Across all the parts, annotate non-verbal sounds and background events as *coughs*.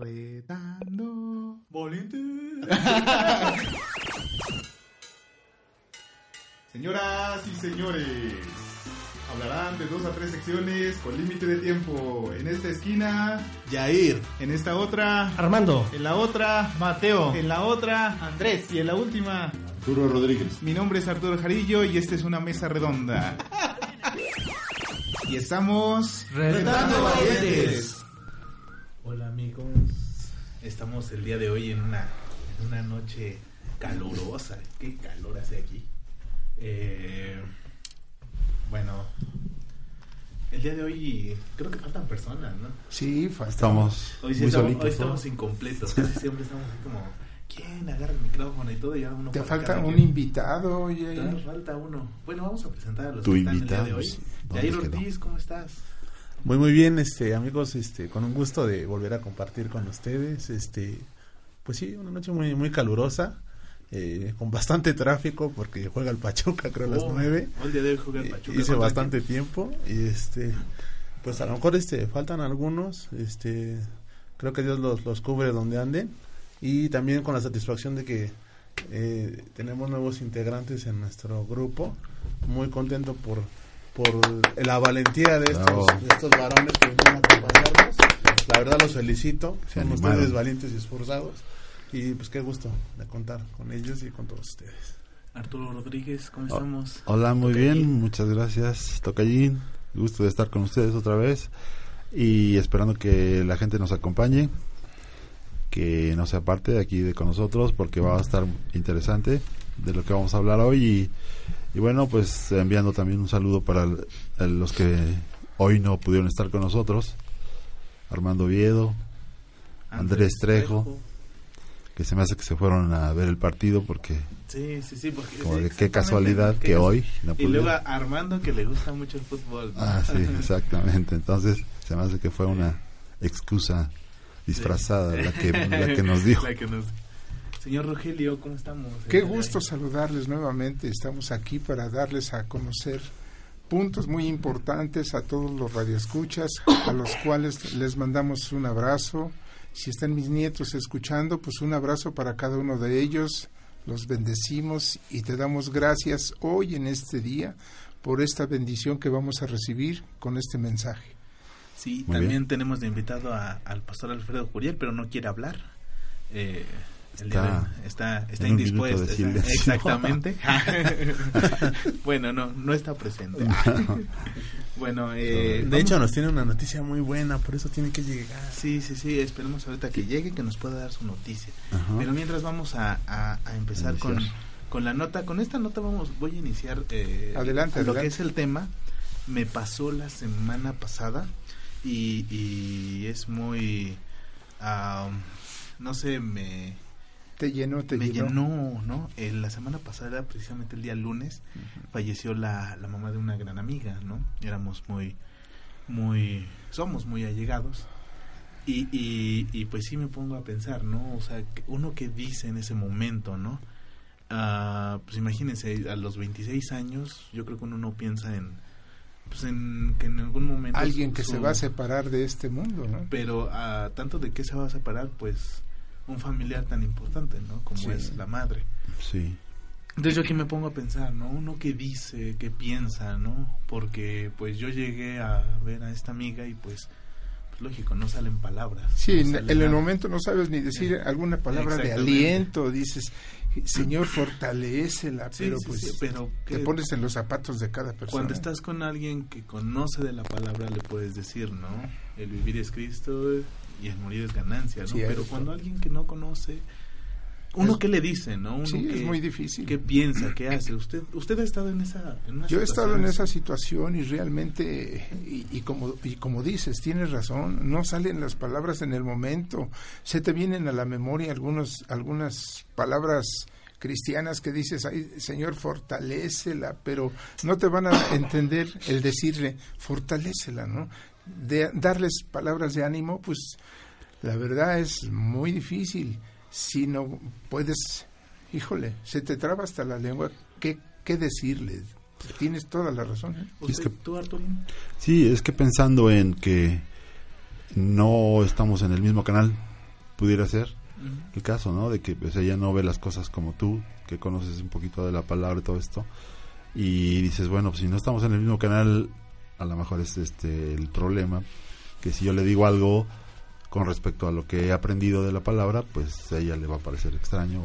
Retando Valiente. Señoras y señores, hablarán de dos a tres secciones con límite de tiempo. En esta esquina, Yair, en esta otra, Armando, en la otra, Mateo, en la otra, Andrés y en la última. Arturo Rodríguez. Mi nombre es Arturo Jarillo y esta es una mesa redonda. *laughs* Y estamos Retando Valientes. Hola amigos, estamos el día de hoy en una, en una noche calurosa. ¿Qué calor hace aquí? Eh, bueno, el día de hoy creo que faltan personas, ¿no? Sí, estamos Hoy, sí muy estamos, solitos. hoy estamos incompletos, casi siempre estamos así como, ¿quién agarra el micrófono y todo? Y ahora uno Te falta un quien. invitado, oye. Todavía falta uno. Bueno, vamos a presentar a los Tu que están el día de invitado, hoy. sí. ¿Dónde Jair? Ortiz, ¿cómo estás? Muy muy bien, este amigos, este con un gusto de volver a compartir con ustedes, este pues sí, una noche muy muy calurosa, eh, con bastante tráfico porque juega el Pachuca creo a las Oh, nueve. hoy el día de hoy juega el Eh, Pachuca. hice ¿Contra bastante tiempo y este pues a lo mejor este faltan algunos, este creo que Dios los, los cubre donde anden y también con la satisfacción de que eh, tenemos nuevos integrantes en nuestro grupo, muy contento por por la valentía de estos, Bravo. de estos varones que vienen a acompañarnos. La verdad los felicito, Se son animaron. ustedes valientes y esforzados y pues qué gusto de contar con ellos y con todos ustedes. Arturo Rodríguez, ¿cómo estamos? Hola, muy bien, muchas gracias, Tocallín. Gusto de estar con ustedes otra vez y esperando que la gente nos acompañe, que no se aparte de aquí de con nosotros porque va a estar interesante de lo que vamos a hablar hoy y, y bueno, pues enviando también un saludo para el- el- los que hoy no pudieron estar con nosotros, Armando Viedo, Andrés Trejo. que se me hace que se fueron a ver el partido porque Sí, sí, sí, porque como sí, de qué casualidad que casu- hoy no Y luego a Armando que le gusta mucho el fútbol. ¿no? Ah, sí, *laughs* exactamente. Entonces, se me hace que fue una excusa disfrazada la que, la que nos *laughs* dio. La que nos- Señor Rogelio, ¿cómo estamos? Qué de gusto saludarles nuevamente. Estamos aquí para darles a conocer puntos muy importantes a todos los radioescuchas, a los cuales les mandamos un abrazo. Si están mis nietos escuchando, pues un abrazo para cada uno de ellos. Los bendecimos y te damos gracias hoy en este día por esta bendición que vamos a recibir con este mensaje. Sí, Muy también bien. tenemos de invitado a- al pastor Alfredo Curiel, pero no quiere hablar. Eh, Está está, está indispuesto. está- exactamente. *laughs* *laughs* bueno, no, no está presente. bueno, eh, De hecho nos tiene una noticia muy buena, por eso tiene que llegar. Sí, sí, sí, esperemos ahorita que llegue, que nos pueda dar su noticia. Ajá. Pero mientras vamos a, a- a empezar con, Iniciar. con la nota, con esta nota vamos, voy a iniciar eh, Adelante, lo adelante. que es el tema. Me pasó la semana pasada y, y es muy, ah, no sé, me, Te llenó, te me llenó. llenó, ¿no? Eh, la semana pasada, precisamente el día lunes, falleció la, la mamá de una gran amiga, ¿no? Éramos muy, muy, somos muy allegados. Y, y, y pues sí me pongo a pensar, ¿no? O sea, uno que dice en ese momento, ¿no? Ah, pues imagínense, a los 26 años, yo creo que uno no piensa en, pues en que en algún momento... Alguien su- que se va a separar de este mundo, ¿no? pero a tanto de qué se va a separar, pues un familiar tan importante, ¿no? Como Sí. es la madre. Sí. Entonces yo aquí me pongo a pensar, ¿no? Uno que dice, que piensa, ¿no? Porque pues yo llegué a ver a esta amiga y pues, pues lógico, no salen palabras. Sí, no en, sale en el momento no sabes ni decir Eh, alguna palabra de aliento, dices, Señor, fortalecela, Sí, pero sí, pues sí, pero te pones en los zapatos de cada persona. Cuando estás con alguien que conoce de la palabra le puedes decir, ¿no? El vivir es Cristo y el morir es ganancia, ¿no? Pero cuando alguien que no conoce, uno Es- qué le dice, ¿no? Uno Sí, es muy difícil. ¿Qué piensa? ¿Qué hace? ¿Usted usted ha estado en esa en una Yo he estado en esa situación y realmente, y, y como, y como dices, tienes razón, no salen las palabras en el momento, se te vienen a la memoria algunos, algunas palabras cristianas que dices, ay Señor, fortalécela, pero no te van a entender el decirle, fortalécela, ¿no? De, darles palabras de ánimo, pues la verdad es muy difícil. Si no puedes, híjole, se te traba hasta la lengua, ¿qué, qué decirle? Tienes toda la razón. ¿eh? Sí, es que pensando en que no estamos en el mismo canal, pudiera ser el caso, ¿no? De que pues, ella no ve las cosas como tú, que conoces un poquito de la palabra y todo esto, y dices, bueno, pues si no estamos en el mismo canal, a lo mejor es este el problema, que si yo le digo algo con respecto a lo que he aprendido de la palabra, pues a ella le va a parecer extraño,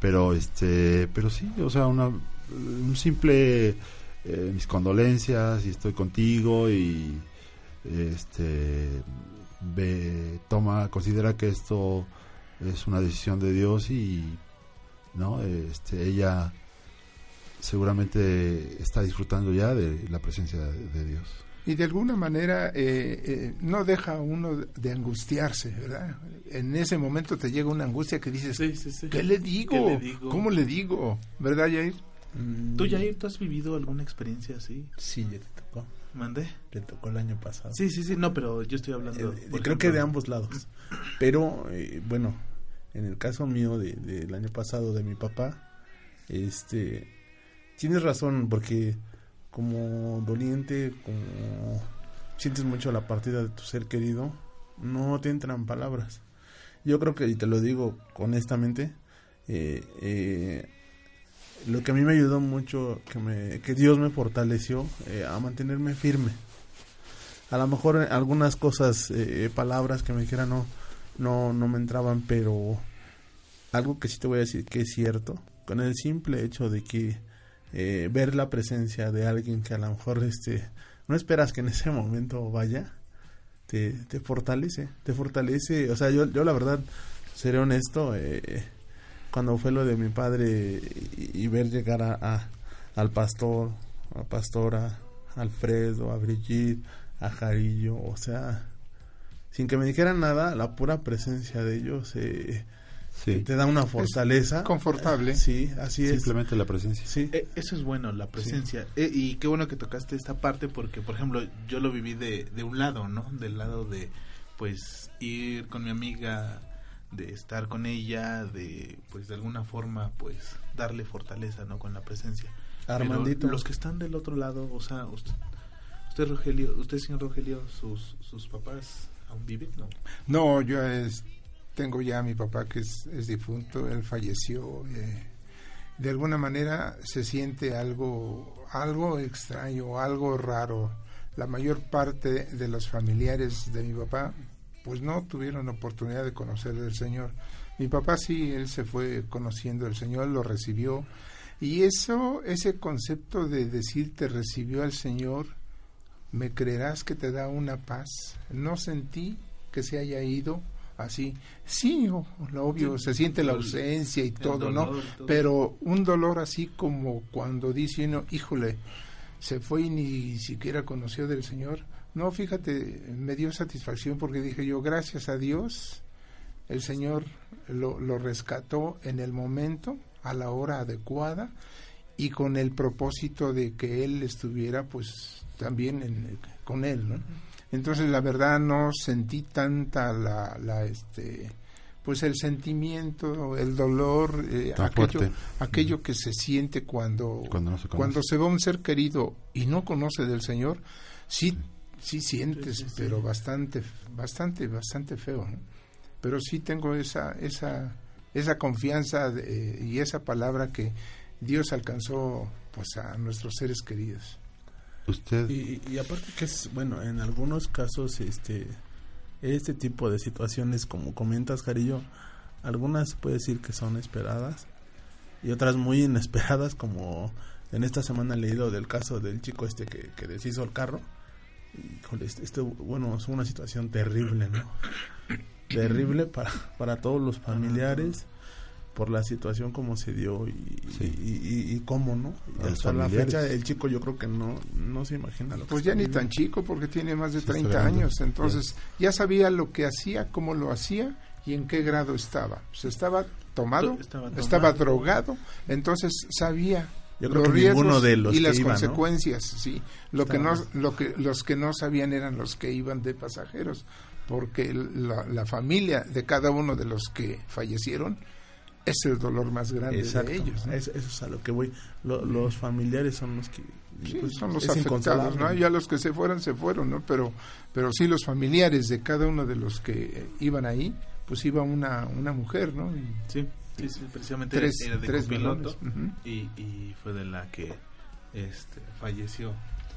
pero este, pero sí, o sea, una, un simple eh, mis condolencias y estoy contigo y este ve, toma considera que esto es una decisión de Dios y no este ella seguramente está disfrutando ya de la presencia de, de Dios Y de alguna manera eh, eh, no deja a uno de angustiarse, ¿verdad? En ese momento te llega una angustia que dices, Sí, sí, sí. ¿qué le digo? ¿Qué le digo? ¿Cómo le digo? ¿Verdad, Jair? Mm, ¿Tú, Jair, tú has vivido alguna experiencia así? Sí, ya te tocó. ¿Mandé? Le tocó el año pasado. Sí, sí, sí. No, pero yo estoy hablando... Eh, creo que de ambos lados. *clears throat* Pero, eh, bueno, en el caso mío de- del año pasado de mi papá, este, tienes razón, porque como doliente, como sientes mucho la partida de tu ser querido, no te entran palabras. Yo creo que, y te lo digo honestamente, eh, eh, lo que a mí me ayudó mucho, que, me, que Dios me fortaleció eh, a mantenerme firme. A lo mejor algunas cosas, palabras que me dijeran no, no, no me entraban, pero algo que sí te voy a decir que es cierto, con el simple hecho de que eh, ver la presencia de alguien que a lo mejor este, no esperas que en ese momento vaya, te, te fortalece, te fortalece, o sea, yo, yo la verdad, seré honesto, eh, cuando fue lo de mi padre y, ver llegar a, a- al pastor, a pastora, a Alfredo, a Brigitte, a Jarillo, o sea, sin que me dijeran nada, la pura presencia de ellos eh, sí te da una fortaleza. confortable. Sí, así es. simplemente la presencia Sí. Eh, eso es bueno, la presencia. Eh, y qué bueno que tocaste esta parte porque, por ejemplo, yo lo viví de, de un lado, ¿no? Del lado de, pues, ir con mi amiga, de estar con ella, de, pues, de alguna forma, pues, darle fortaleza, ¿no? Con la presencia. Pero Armandito. los que están del otro lado, o sea, usted, usted Rogelio, usted, señor Rogelio, sus, sus papás aún viven, ¿no? No, yo es- tengo ya a mi papá que es, difunto, él falleció. eh, de alguna manera se siente algo, algo extraño, algo raro. La mayor parte de los familiares de mi papá, pues no tuvieron oportunidad de conocer al Señor. Mi papá sí, él se fue conociendo al Señor, lo recibió. Y eso, ese concepto de decir te recibió al Señor, me creerás que te da una paz. No sentí que se haya ido así. Sí, lo obvio, se siente la ausencia y todo, ¿no? dolor y todo. Pero un dolor así como cuando dice uno, híjole, se fue y ni siquiera conoció del Señor. No, fíjate, me dio satisfacción porque dije yo, gracias a Dios, el Señor lo, lo rescató en el momento, a la hora adecuada y con el propósito de que Él estuviera pues también en- con Él, ¿no? Entonces la verdad no sentí tanta la, la este pues el sentimiento, el dolor, eh, aquello, aquello que se siente cuando, Cuando no se cuando se va un ser querido y no conoce del Señor, sí, sí sientes, Sí, sí, sí. pero bastante, bastante, bastante feo. ¿no? Pero sí tengo esa, esa, esa confianza de- y esa palabra que Dios alcanzó pues a nuestros seres queridos. Usted Y, aparte que es, bueno, en algunos casos, este, este tipo de situaciones, como comentas, Jarillo, algunas puede decir que son esperadas y otras muy inesperadas, como en esta semana he leído del caso del chico este que, que deshizo el carro. Híjole, este, este, bueno, es una situación terrible, ¿no? Terrible para, para todos los familiares por la situación como se dio y, Sí. y, y- y cómo, ¿no? Y hasta la fecha el chico yo creo que no, no se imagina lo que Pues está ya ni tan chico porque tiene más de Sí, está 30 grande. años, entonces ya sabía lo que hacía, cómo lo hacía y en qué grado estaba. Pues estaba tomado, Estaba drogado, entonces sabía Yo creo los que riesgos de los y que las iban, ¿no? consecuencias, sí. Lo que no lo que los que no sabían eran los que iban de pasajeros, porque la, la familia de cada uno de los que fallecieron es el dolor más grande Exacto, de ellos. ¿no? es- eso es a lo que voy. Lo- los familiares son los que... Sí, pues, son los afectados. ¿no? Ya los que se fueron, se fueron, ¿no? Pero, pero sí los familiares de cada uno de los que eh, iban ahí, pues iba una, una mujer, ¿no? Y Sí, sí, sí, precisamente tres, era de tres. Ujú. y, y fue de la que este, falleció.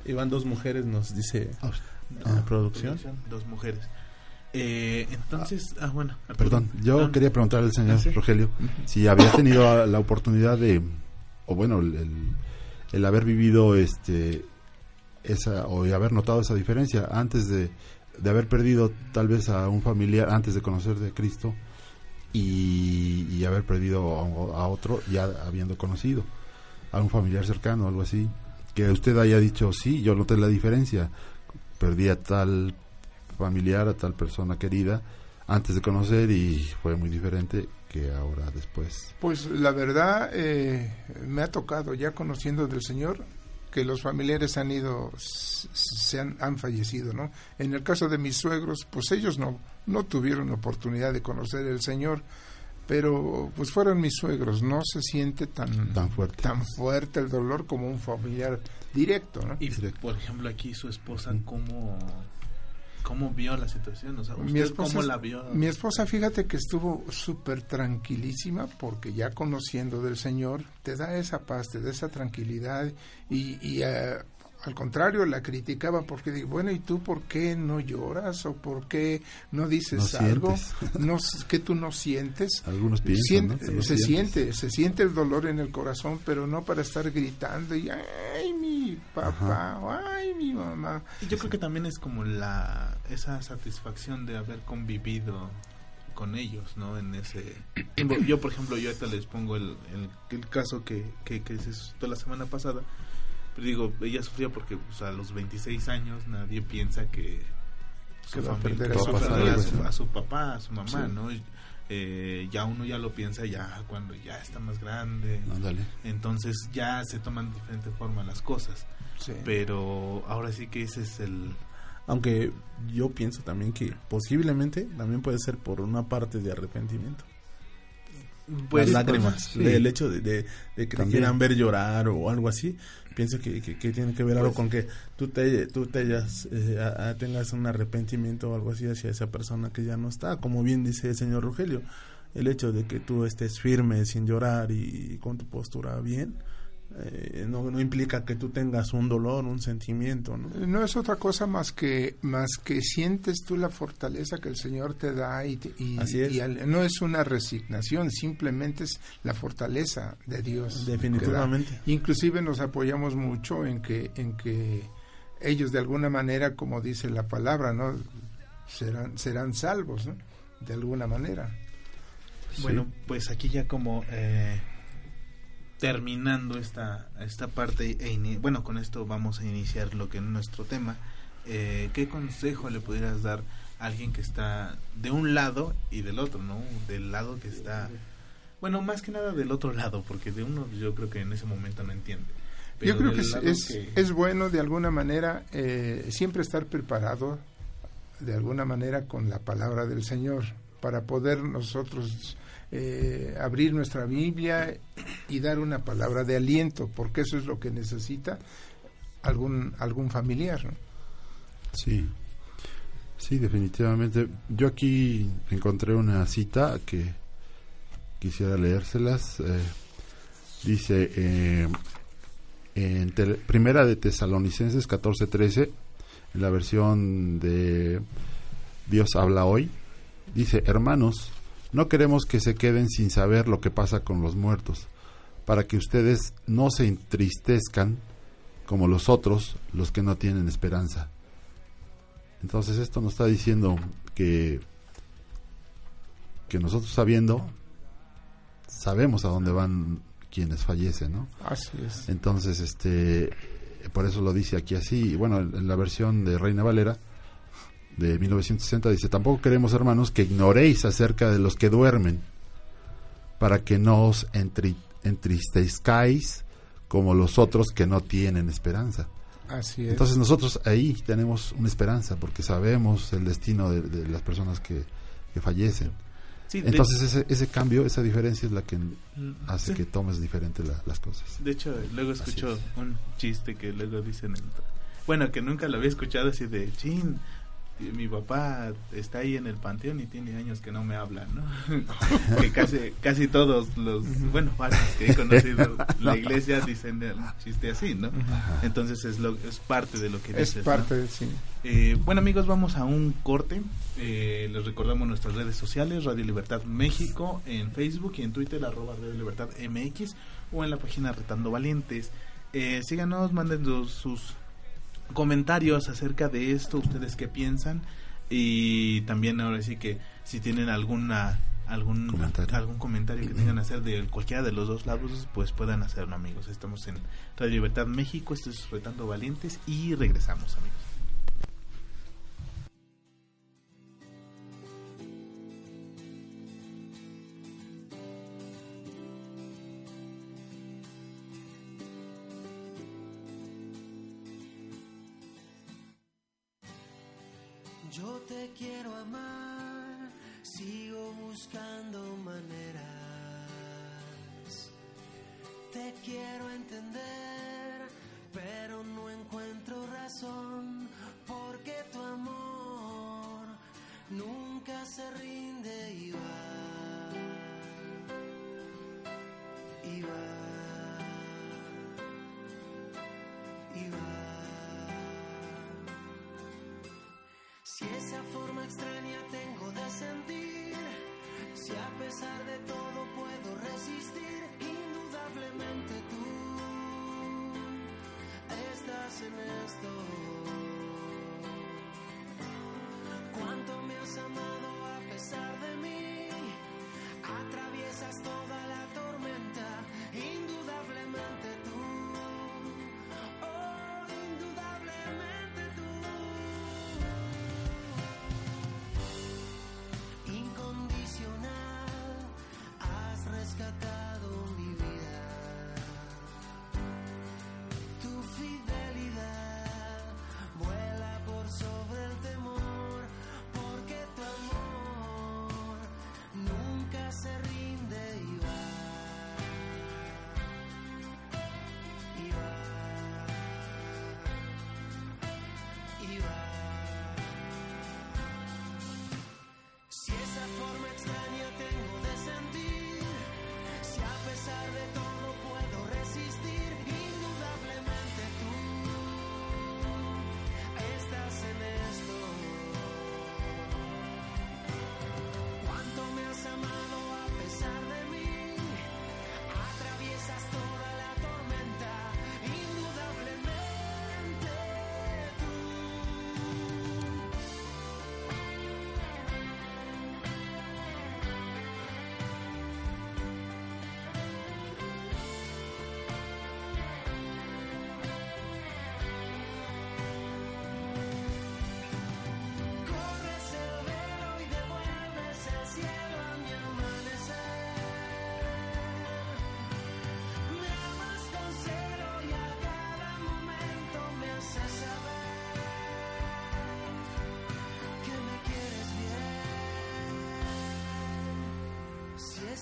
Iban dos mujeres, nos dice Ah, la producción. Dos mujeres. Eh, entonces, ah, bueno. Perdón, yo Ah, quería preguntarle al señor Ah, sí. Rogelio si había tenido la oportunidad de, o bueno, el, el- el haber vivido este esa o haber notado esa diferencia antes de, de haber perdido tal vez a un familiar antes de conocer de Cristo y, y haber perdido a, a otro ya habiendo conocido a un familiar cercano algo así que usted haya dicho sí yo noté la diferencia perdí a tal familiar a tal persona querida antes de conocer y fue muy diferente que ahora después Pues la verdad, eh, me ha tocado ya conociendo del Señor que los familiares han ido, se han, han fallecido, ¿no? En el caso de mis suegros, pues ellos no, no tuvieron oportunidad de conocer el Señor, pero pues fueron mis suegros, no se siente tan, tan fuerte tan fuerte el dolor como un familiar directo, ¿no? Y Directo. por ejemplo aquí su esposa cómo cómo vio la situación, o sea, Mi esposa, cómo la vio. mi esposa, fíjate que estuvo súper tranquilísima porque ya conociendo del Señor te da esa paz, te da esa tranquilidad y, y, eh, al contrario la criticaba porque digo, bueno, ¿y tú por qué no lloras o por qué no dices No algo *laughs* no, que tú no sientes? algunos piensan Siente- ¿no? Que no se sientes. siente, se siente el dolor en el corazón, pero no para estar gritando y ay mi papá, o, ay mi mamá. Y Yo creo que también es como la esa satisfacción de haber convivido con ellos, ¿no? En ese yo por ejemplo yo ahorita les pongo el, el, el caso que, que, que se suscitó la semana pasada. Pero digo, ella sufría porque pues, a los 26 años nadie piensa que Que su va a perder a su a su, sí. a su papá, a su mamá, Sí. ¿no? Eh, ya uno ya lo piensa ya cuando ya está más grande. Ándale. Entonces ya se toman de diferente forma las cosas. Sí. Pero ahora sí que ese es el... Aunque yo pienso también que posiblemente también puede ser por una parte de arrepentimiento. Pues, las lágrimas, sí. del hecho de, de- de que te También. quieran ver llorar o algo así, pienso que, que- que tiene que ver algo Pues- con que tú te, tú te hayas, eh, a- a- tengas un arrepentimiento o algo así hacia esa persona que ya no está, como bien dice el señor Rogelio, el hecho de que tú estés firme sin llorar y, con tu postura bien, eh, no, no implica que tú tengas un dolor, un sentimiento, ¿no? No es otra cosa más que más que sientes tú la fortaleza que el Señor te da y, te- y- Así es. y al- no es una resignación, simplemente es la fortaleza de Dios. Definitivamente. Inclusive nos apoyamos mucho en que en que ellos de alguna manera, como dice la palabra, no serán serán salvos, ¿no? De alguna manera. Bueno, pues aquí ya como eh, terminando esta, esta parte, e bueno, con esto vamos a iniciar lo que es nuestro tema. Eh, ¿Qué consejo le pudieras dar a alguien que está de un lado y del otro, ¿no? Del lado que está... Bueno, más que nada del otro lado, porque de uno yo creo que en ese momento no entiende. Pero Yo creo que es, es, que- es bueno de alguna manera eh, siempre estar preparado de alguna manera con la palabra del Señor para poder nosotros eh, abrir nuestra Biblia y dar una palabra de aliento, porque eso es lo que necesita algún algún familiar. Sí, sí, definitivamente. Yo aquí encontré una cita que quisiera leérselas. eh, dice, eh, en Primera de Tesalonicenses 14:13, en la versión de Dios habla hoy, dice, hermanos, no queremos que se queden sin saber lo que pasa con los muertos, para que ustedes no se entristezcan como los otros, los que no tienen esperanza. Entonces esto nos está diciendo que que nosotros sabiendo sabemos a dónde van quienes fallecen, ¿no? Así es. Entonces, este, por eso lo dice aquí así. Y bueno, en la versión de Reina Valera de 1960 dice, tampoco queremos, hermanos, que ignoréis acerca de los que duermen, para que no os entri entristezcáis como los otros que no tienen esperanza. Así es. Entonces nosotros ahí tenemos una esperanza porque sabemos el destino de, de las personas que, que fallecen. Sí, de- Entonces ese, ese cambio, esa diferencia es la que hace sí. que tomes diferente la- las cosas. De hecho, luego escucho es. un chiste que luego dicen, en- bueno, que nunca lo había escuchado así de, chin, mi papá está ahí en el panteón y tiene años que no me habla, ¿no? *laughs* que casi, casi todos los, bueno, varios que he conocido *laughs* la iglesia dicen un chiste así, ¿no? Entonces es, lo, es parte de lo que es dices, ¿no? parte sí. Eh, bueno amigos, vamos a un corte. Eh, les recordamos nuestras redes sociales, Radio Libertad México, en Facebook y en Twitter, arroba Radio Libertad MX, o en la página Retando Valientes. Eh, síganos, manden sus comentarios acerca de esto, ustedes qué piensan, y también ahora sí que si tienen alguna algún Comentario. algún comentario que tengan hacer de cualquiera de los dos lados, pues puedan hacerlo amigos. Estamos en Radio Libertad México, esto es Retando Valientes y regresamos amigos.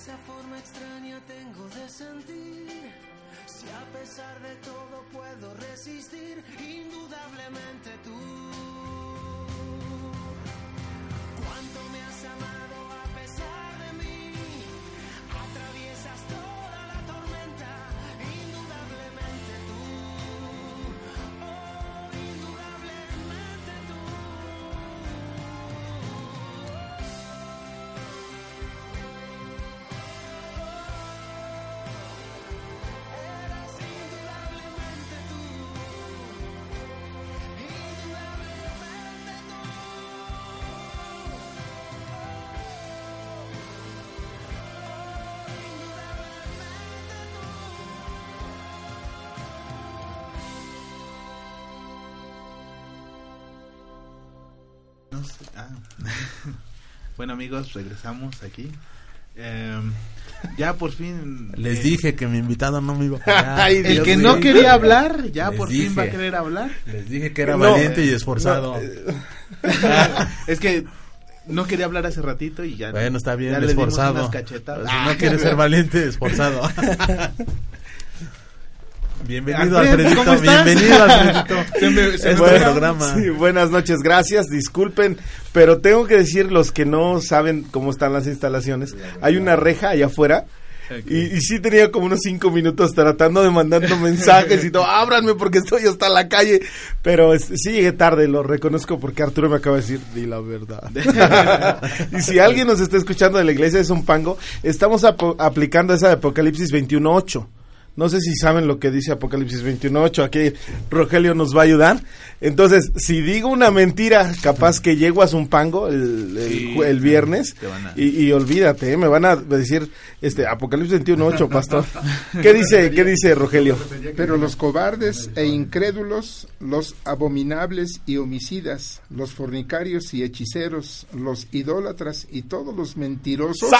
Esa forma extraña tengo de sentir, si a pesar de todo No sé. Ah. *laughs* bueno, amigos, regresamos aquí. Em, ya por fin. Les eh, dije que mi invitado no me iba a. *laughs* Ay, El que no quería hablar, ya por fin va a dije. querer hablar. Les dije que era No, valiente y eh, esforzado. no, eh, *laughs* es que no quería hablar hace ratito y ya. bueno, está bien, ya le dimos esforzado. unas cachetadas. Si no quiere ser valiente, esforzado. Bienvenido, Alfred, Alfredito. ¿cómo estás? Bienvenido, Alfredito. Se me- se me Este olvidó. programa. Sí, buenas noches, gracias, disculpen, pero tengo que decir los que no saben cómo están las instalaciones, hay una reja allá afuera y, y sí tenía como unos cinco minutos tratando de mandando *laughs* mensajes y todo, ábranme porque estoy hasta la calle, pero es- sí llegué tarde, lo reconozco porque Arturo me acaba de decir, di la verdad. *laughs* y si alguien nos está escuchando de la iglesia de Zumpango, estamos aplicando esa de Apocalipsis 21.8. No sé si saben lo que dice Apocalipsis 21.8. Aquí Rogelio nos va a ayudar. Entonces, si digo una mentira, capaz que llego a Zumpango el, el, Sí, el viernes a- y, y olvídate, ¿eh? me van a decir este Apocalipsis 21.8, pastor. ¿Qué dice, qué dice Rogelio? Pero los cobardes e incrédulos, los abominables y homicidas, los fornicarios y hechiceros, los idólatras y todos los mentirosos *laughs*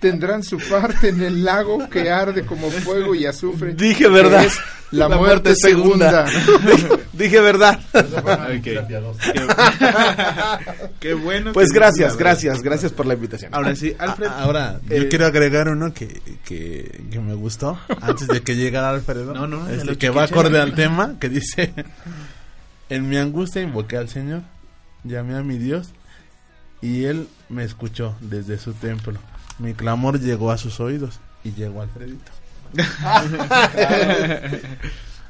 tendrán su parte en el lago que arde como fuego y azufre. Dije verdad. es la, *laughs* muerte, segunda. *laughs* Dije verdad. Ok. *laughs* Qué, bueno. Pues que gracias, la gracias, gracias por la invitación. Ahora sí, Alfred. Ah, Ahora, Eh, yo quiero agregar uno que, que, que me gustó antes de que llegara Alfredo. No, no, Este, lo que va acorde al tema, que dice: En mi angustia invoqué al Señor, llamé a mi Dios, y Él me escuchó desde su templo. Mi clamor llegó a sus oídos y llegó Alfredito. *laughs*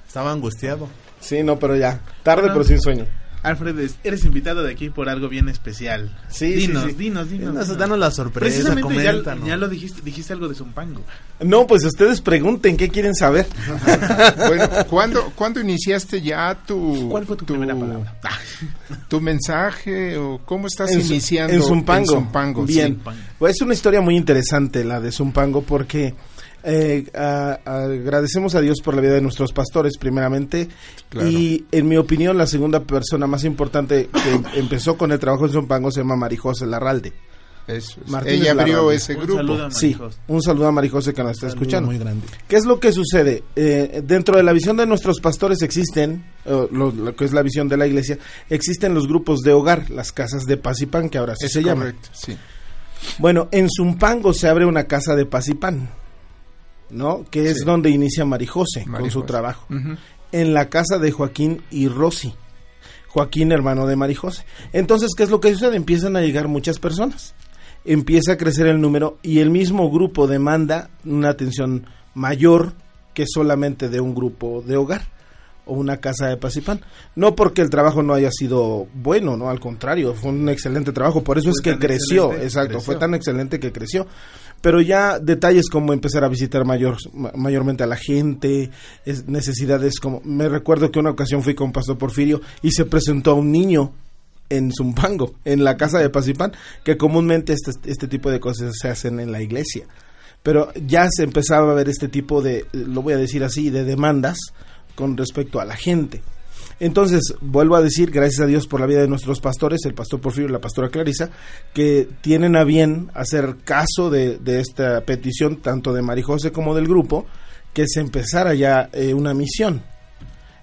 Estaba angustiado. Sí, no, pero ya. Tarde, pero sin sueño. Alfred, es- eres invitado de aquí por algo bien especial. Sí, sí, dinos, sí. dinos, dinos, Danos, dinos. danos la sorpresa, Precisamente ya, coméntanos. ya lo dijiste, dijiste algo de Zumpango. No, pues ustedes pregunten, ¿qué quieren saber? *laughs* Bueno, ¿cuándo, ¿cuándo iniciaste ya tu, ¿Cuál fue tu primera palabra? *laughs* tu mensaje o cómo estás En iniciando en Zumpango. Zumpango, Bien. sí. Pues es una historia muy interesante la de Zumpango porque eh, a- agradecemos a Dios por la vida de nuestros pastores primeramente Claro. y en mi opinión la segunda persona más importante que *coughs* empezó con el trabajo en Zumpango se llama Marijose Larralde. Eso es. Martínez Ella abrió Larralde. ese Un grupo. saludo a Sí, un saludo a Marijose que nos está Saludo escuchando. Muy grande. ¿Qué es lo que sucede? Eh, dentro de la visión de nuestros pastores existen, eh, lo, lo que es la visión de la iglesia, existen los grupos de hogar, las casas de paz y pan, que ahora sí Es se llaman. correcto, sí. Bueno, en Zumpango se abre una casa de paz y pan, ¿no? Que es Sí. donde inicia Marijose, con su trabajo. En la casa de Joaquín y Rosy. Joaquín, hermano de Marijose. Entonces, ¿qué es lo que sucede? Empiezan a llegar muchas personas. Empieza a crecer el número y el mismo grupo demanda una atención mayor que solamente de un grupo de hogar o una casa de paz y pan. No porque el trabajo no haya sido bueno, no, al contrario, fue un excelente trabajo, por eso Fue es que creció, exacto, creció. fue tan excelente que creció. Pero ya detalles como empezar a visitar mayor, ma- mayormente a la gente, es- necesidades como... Me recuerdo que una ocasión fui con Pastor Porfirio y se presentó a un niño en Zumpango, en la casa de Paz y Pan, que comúnmente este, este tipo de cosas se hacen en la iglesia. Pero ya se empezaba a ver este tipo de, lo voy a decir así, de demandas con respecto a la gente. Entonces, vuelvo a decir, gracias a Dios por la vida de nuestros pastores, el pastor Porfirio y la pastora Clarisa, que tienen a bien hacer caso de, esta petición, tanto de Marijose como del grupo, que se empezara ya eh, una misión.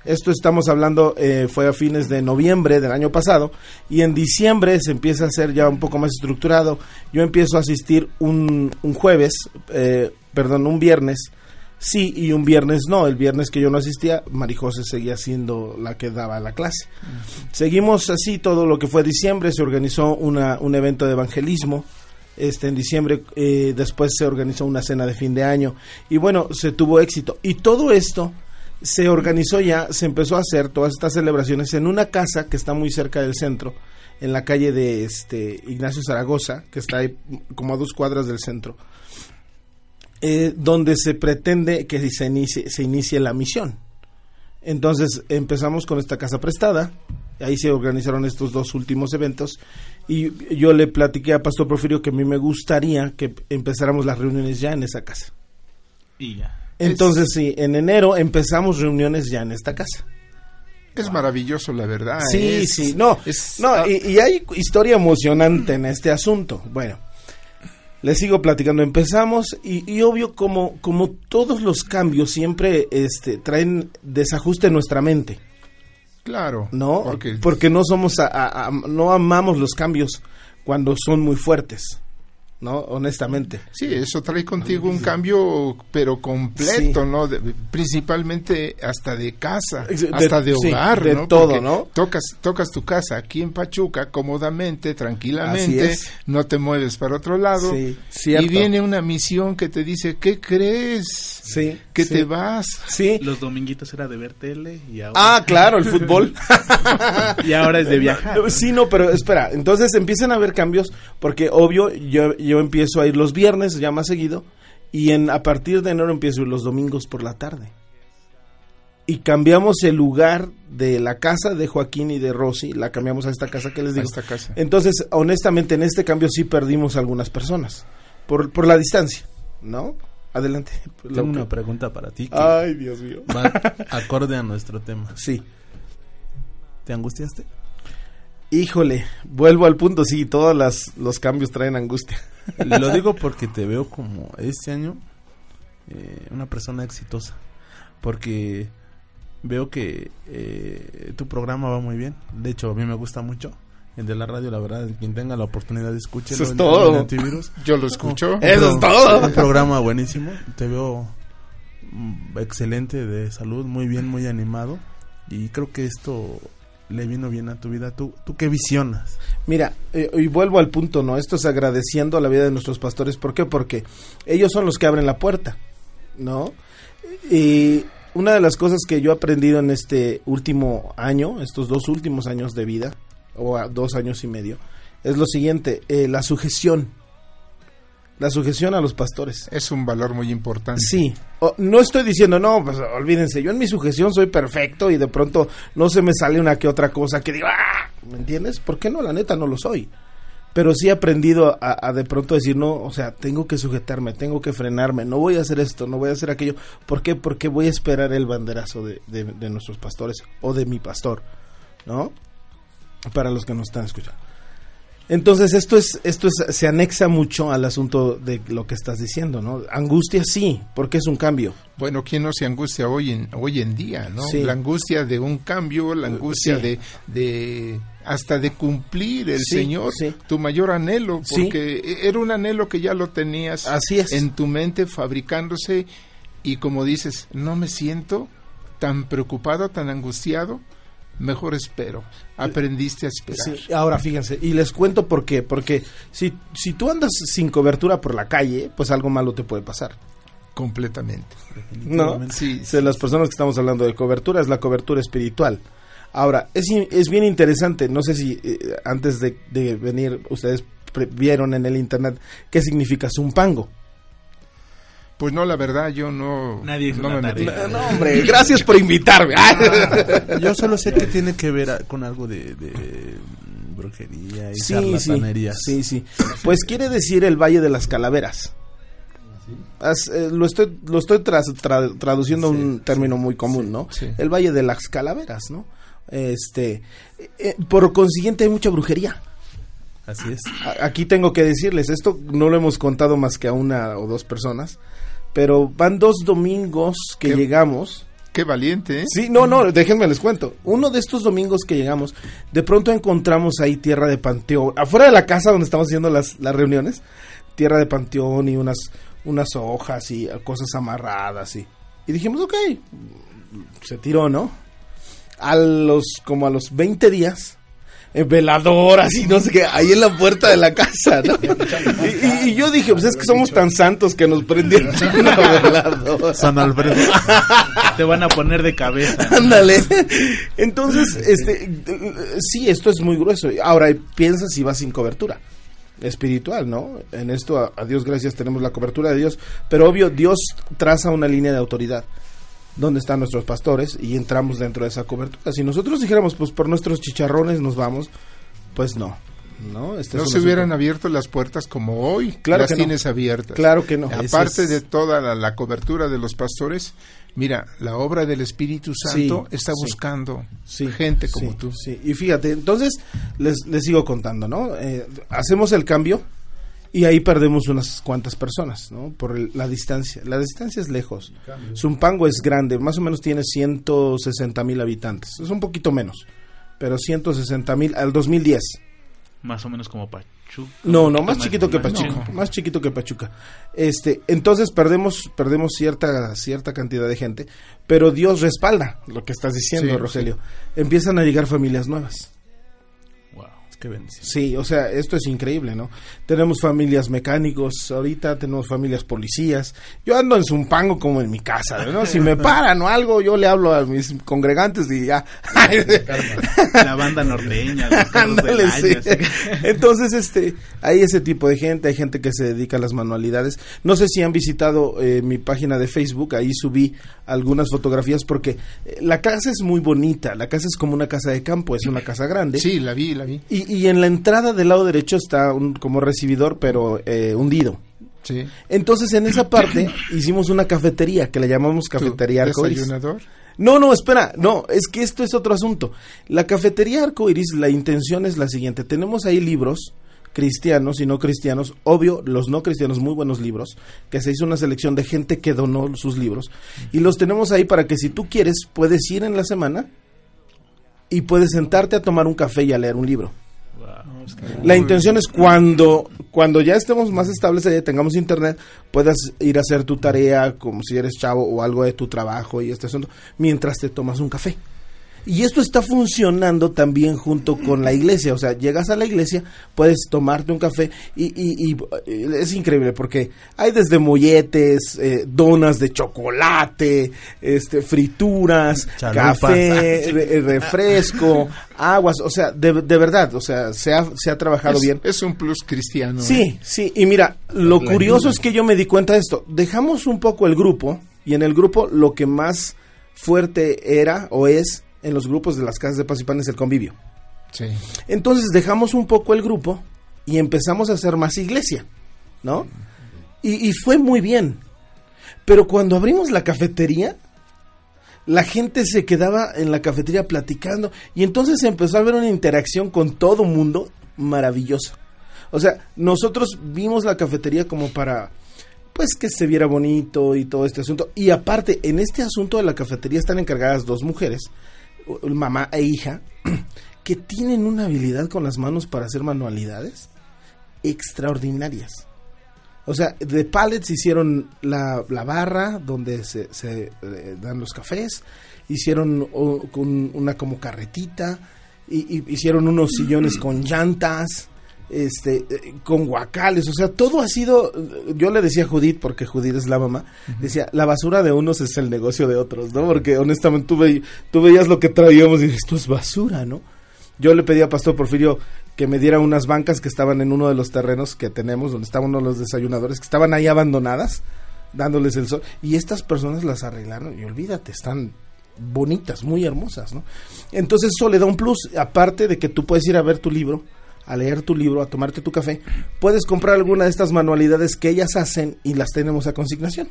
Esto estamos hablando, eh, fue a fines de noviembre del año pasado, y en diciembre se empieza a hacer ya un poco más estructurado. Yo empiezo a asistir un, un jueves, eh, perdón, un viernes, sí, y un viernes no. El viernes que yo no asistía, Marijose seguía siendo la que daba la clase. Seguimos así todo lo que fue diciembre, se organizó una, un evento de evangelismo. Este, en diciembre eh, después se organizó una cena de fin de año y bueno, se tuvo éxito. Y todo esto se organizó ya, se empezó a hacer todas estas celebraciones en una casa que está muy cerca del centro, en la calle de este Ignacio Zaragoza, que está ahí como a dos cuadras del centro, eh, donde se pretende que se inicie, se inicie la misión. Entonces empezamos con esta casa prestada, ahí se organizaron estos dos últimos eventos y yo le platiqué a Pastor Porfirio que a mí me gustaría que empezáramos las reuniones ya en esa casa. Y ya. Entonces, sí, en enero empezamos reuniones ya en esta casa. Es maravilloso, la verdad. Sí, es- sí, no, es- no, ah, y, y hay historia emocionante en este asunto. Bueno, les sigo platicando. Empezamos y, y obvio como como todos los cambios siempre este traen desajuste en nuestra mente, claro. ¿no? Porque, Porque no somos a- a- a- no amamos los cambios cuando son muy fuertes, ¿no? Honestamente. sí, eso trae contigo un cambio, pero completo, Sí. ¿no? De- principalmente hasta de casa, De- hasta de sí, hogar, de ¿no? todo, Porque ¿no? Tocas, tocas tu casa aquí en Pachuca cómodamente, tranquilamente, no te mueves para otro lado. Sí, y viene una misión que te dice, ¿qué crees? Sí, Que sí. te vas. Sí. Los dominguitos era de ver tele y ahora, Ah, claro, el fútbol. *laughs* y ahora es de viajar. No, Sí, no, pero espera, entonces empiezan a haber cambios porque obvio yo, yo empiezo a ir los viernes ya más seguido y en a partir de enero empiezo a ir los domingos por la tarde. Y cambiamos el lugar de la casa de Joaquín y de Rosy, la cambiamos a esta casa que les A digo. esta casa. Entonces, honestamente, en este cambio sí perdimos algunas personas por, por la distancia, ¿no? Adelante. Tengo una pregunta para ti que Ay, Dios mío. va *laughs* acorde a nuestro tema. Sí. ¿Te angustiaste? Híjole, vuelvo al punto, sí, todos las, los cambios traen angustia. Lo *laughs* digo porque te veo como este año eh, una persona exitosa. Porque veo que eh, tu programa va muy bien. De hecho, a mí me gusta mucho. El de la radio, la verdad, quien tenga la oportunidad de escucharlo. Eso es todo. Antivirus. *laughs* Yo lo escucho. Un Eso es todo. Un programa buenísimo. Te veo mm, excelente de salud, muy bien, muy animado. Y creo que esto le vino bien a tu vida. ¿Tú, tú qué visionas? Mira, eh, y vuelvo al punto, ¿no? Esto es agradeciendo a la vida de nuestros pastores. ¿Por qué? Porque ellos son los que abren la puerta, ¿no? Y una de las cosas que yo he aprendido en este último año, estos dos últimos años de vida, o a dos años y medio, es lo siguiente, eh, la sujeción. La sujeción a los pastores. Es un valor muy importante. Sí, O- no estoy diciendo, no, pues olvídense, yo en mi sujeción soy perfecto y de pronto no se me sale una que otra cosa que digo, ¡ah! ¿Me entiendes? ¿Por qué no? La neta no lo soy. Pero sí he aprendido a, a de pronto decir, no, o sea, tengo que sujetarme, tengo que frenarme, no voy a hacer esto, no voy a hacer aquello. ¿Por qué? Porque voy a esperar el banderazo de, de- de nuestros pastores o de mi pastor, ¿no? Para los que nos están escuchando. Entonces esto es esto es se anexa mucho al asunto de lo que estás diciendo, ¿no? Angustia sí, porque es un cambio. Bueno, ¿quién no se angustia hoy en, hoy en día, no? Sí. La angustia de un cambio, la angustia Sí. de, de hasta de cumplir el Sí, Señor, sí. tu mayor anhelo, Sí. porque era un anhelo que ya lo tenías Así es. en tu mente fabricándose y como dices, no me siento tan preocupado, tan angustiado, mejor espero. Aprendiste a esperar. Sí, ahora fíjense, y les cuento por qué, porque si si tú andas sin cobertura por la calle, pues algo malo te puede pasar. Completamente. ¿No? Sí, de las personas que estamos hablando de cobertura es la cobertura espiritual. Ahora, es, es bien interesante, no sé si eh, antes de, de venir ustedes vieron en el internet qué significa zumpango. Pues no, la verdad, yo no, Nadie hizo no me metí. No, hombre, gracias por invitarme. *laughs* Yo solo sé que tiene que ver a- con algo de, de, brujería y sí, sí, sí, sí. Pues quiere decir el Valle de las Calaveras. As- eh, lo estoy, lo estoy tra- traduciendo a un término muy común, ¿no? sí. El Valle de las Calaveras, ¿no? Este, eh, por consiguiente hay mucha brujería. Así es. A- Aquí tengo que decirles, esto no lo hemos contado más que a una o dos personas, pero van dos domingos que ¿Qué? llegamos. Qué valiente, ¿eh? Sí, no, no, déjenme les cuento. Uno de estos domingos que llegamos, de pronto encontramos ahí tierra de panteón, afuera de la casa donde estamos haciendo las, las reuniones, tierra de panteón y unas, unas hojas y cosas amarradas y, y dijimos, ok, se tiró, ¿no? A los, como a los 20 días, veladoras y no sé qué, ahí en la puerta de la casa, ¿no? *laughs* Y, y- y yo dije, pues es que somos tan santos que nos prendieron *laughs* *laughs* una veladora. San Alfredo. Te van a poner de cabeza. Ándale. Entonces, este, eh, sí, esto es muy grueso. Ahora piensa si va sin cobertura espiritual, ¿no? En esto, a, a Dios gracias, tenemos la cobertura de Dios, pero obvio, Dios traza una línea de autoridad. ¿Dónde están nuestros pastores? Y entramos dentro de esa cobertura. Si nosotros dijéramos, pues por nuestros chicharrones nos vamos, pues no. ¿no? Este No se hubieran asunto- abierto las puertas como hoy Claro las que no. tienes abiertas. Claro que no. Aparte es- de toda la, la cobertura de los pastores, Mira, la obra del Espíritu Sí, Santo está buscando Sí, gente como sí, tú. Y fíjate, entonces les, les sigo contando, ¿no? Eh, hacemos el cambio y ahí perdemos unas cuantas personas, ¿no? Por el- la distancia. La distancia es lejos. Zumpango es grande, más o menos tiene 160 mil habitantes. Es un poquito menos, pero 160 mil al 2010. Más o menos como Pachuca. No, no, más chiquito que Pachuca, más chiquito que Pachuca. Este, entonces perdemos perdemos cierta cierta cantidad de gente, pero Dios respalda lo que estás diciendo, Sí, Rogelio. Empiezan a llegar familias nuevas. Wow. Qué bendición. Sí, o sea, esto es increíble, ¿no? Tenemos familias mecánicos, ahorita tenemos familias policías. Yo ando en Zumpango como en mi casa, ¿no? Si me *laughs* paran o algo, yo le hablo a mis congregantes y ya. La banda norteña, Ándale, sí. *laughs* Entonces, este, hay ese tipo de gente, hay gente que se dedica a las manualidades. No sé si han visitado eh, mi página de Facebook, ahí subí algunas fotografías porque eh, la casa es muy bonita, la casa es como una casa de campo, es una casa grande. Sí, la vi, la vi. Y, y en la entrada del lado derecho está un, como recibidor, pero eh, hundido. Sí. Entonces, en esa parte *coughs* hicimos una cafetería que le llamamos ¿Tu Cafetería Arcoiris. desayunador? No, no, espera, no, es que esto es otro asunto. La cafetería Arcoiris, la intención es la siguiente: tenemos ahí libros cristianos y no cristianos, obvio, los no cristianos, muy buenos libros, que se hizo una selección de gente que donó sus libros, y los tenemos ahí para que si tú quieres, puedes ir en la semana y puedes sentarte a tomar un café y a leer un libro. La intención es cuando, cuando ya estemos más estables, ya tengamos internet, puedas ir a hacer tu tarea como si eres chavo o algo de tu trabajo y este asunto, mientras te tomas un café. Y esto está funcionando también junto con la iglesia. O sea, llegas a la iglesia, puedes tomarte un café y, y- y, eh, es increíble porque hay desde molletes, eh, donas de chocolate, este, frituras, Chalupas. café, re- refresco, aguas. O sea, de, de verdad, o sea, se ha, se ha trabajado Es, bien. es un plus cristiano. ¿eh? Sí, sí, y mira, lo curioso es que yo me di cuenta de esto. Dejamos un poco el grupo y en el grupo lo que más fuerte era o es en los grupos de las casas de paz y pan es el convivio. Sí. Entonces dejamos un poco el grupo y empezamos a hacer más iglesia, ¿no? Y, y fue muy bien. Pero cuando abrimos la cafetería, la gente se quedaba en la cafetería platicando y entonces se empezó a ver una interacción con todo mundo maravillosa. O sea, nosotros vimos la cafetería como para pues que se viera bonito y todo este asunto. Y aparte, en este asunto de la cafetería están encargadas dos mujeres, mamá e hija, *clears throat* que tienen una habilidad con las manos para hacer manualidades extraordinarias. O sea, de pallets hicieron la, la barra donde se, eh, dan los cafés, hicieron con una como carretita, y, y hicieron unos sillones con llantas, este, eh, con guacales, o sea, todo ha sido, yo le decía a Judith, porque Judith es la mamá, decía, la basura de unos es el negocio de otros, ¿no? Porque honestamente tú, ve- tú veías lo que traíamos y dices, esto es basura, ¿no? Yo le pedí a Pastor Porfirio que me diera unas bancas que estaban en uno de los terrenos que tenemos, donde estaban uno de los desayunadores, que estaban ahí abandonadas, dándoles el sol, y estas personas las arreglaron, y olvídate, están bonitas, muy hermosas, ¿no? Entonces eso le da un plus, aparte de que tú puedes ir a ver tu libro, a leer tu libro, a tomarte tu café, puedes comprar alguna de estas manualidades que ellas hacen y las tenemos a consignación.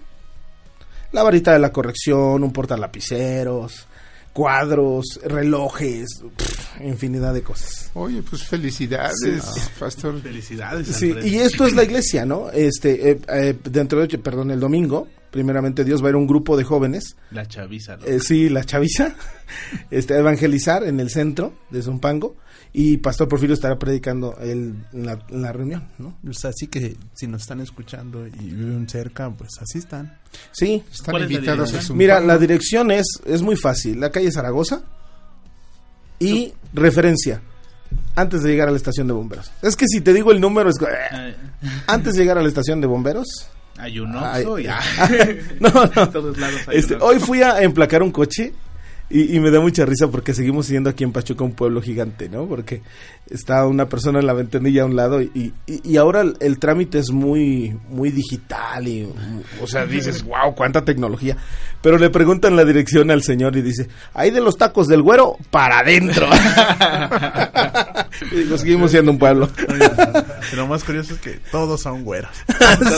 La varita de la corrección, un portalapiceros, cuadros, relojes, pff, infinidad de cosas. Oye, pues felicidades, pastor. Felicidades. Sí, y esto es la iglesia, ¿no? Este, eh, eh, dentro de, perdón, el domingo, primeramente Dios va a ir a un grupo de jóvenes La chaviza. ¿no? eh, sí, la chaviza, *laughs* este, a evangelizar en el centro de Zumpango y Pastor Porfirio estará predicando él en la, en la reunión, ¿no? Pues así que si nos están escuchando y viven cerca, pues así están. Sí, Están ¿Cuál es la invitados a su mira, la dirección es, es muy fácil, la calle Zaragoza y referencia, antes de llegar a la estación de bomberos. Es que si te digo el número, es, Ay, antes de llegar a la estación de bomberos, Hay un Oxxo y *laughs* no, no. *laughs* en todos lados hay Este, un hoy fui a emplacar un coche Y, y me da mucha risa porque seguimos siendo aquí en Pachuca un pueblo gigante, ¿no? Porque está una persona en la ventanilla a un lado y, y, y ahora el, el trámite es muy, muy digital y, o sea, dices, wow, cuánta tecnología. Pero le preguntan la dirección al señor y dice, ahí de los tacos del güero para adentro. *laughs* y digo, seguimos siendo un pueblo. Lo más curioso es que todos son güeros.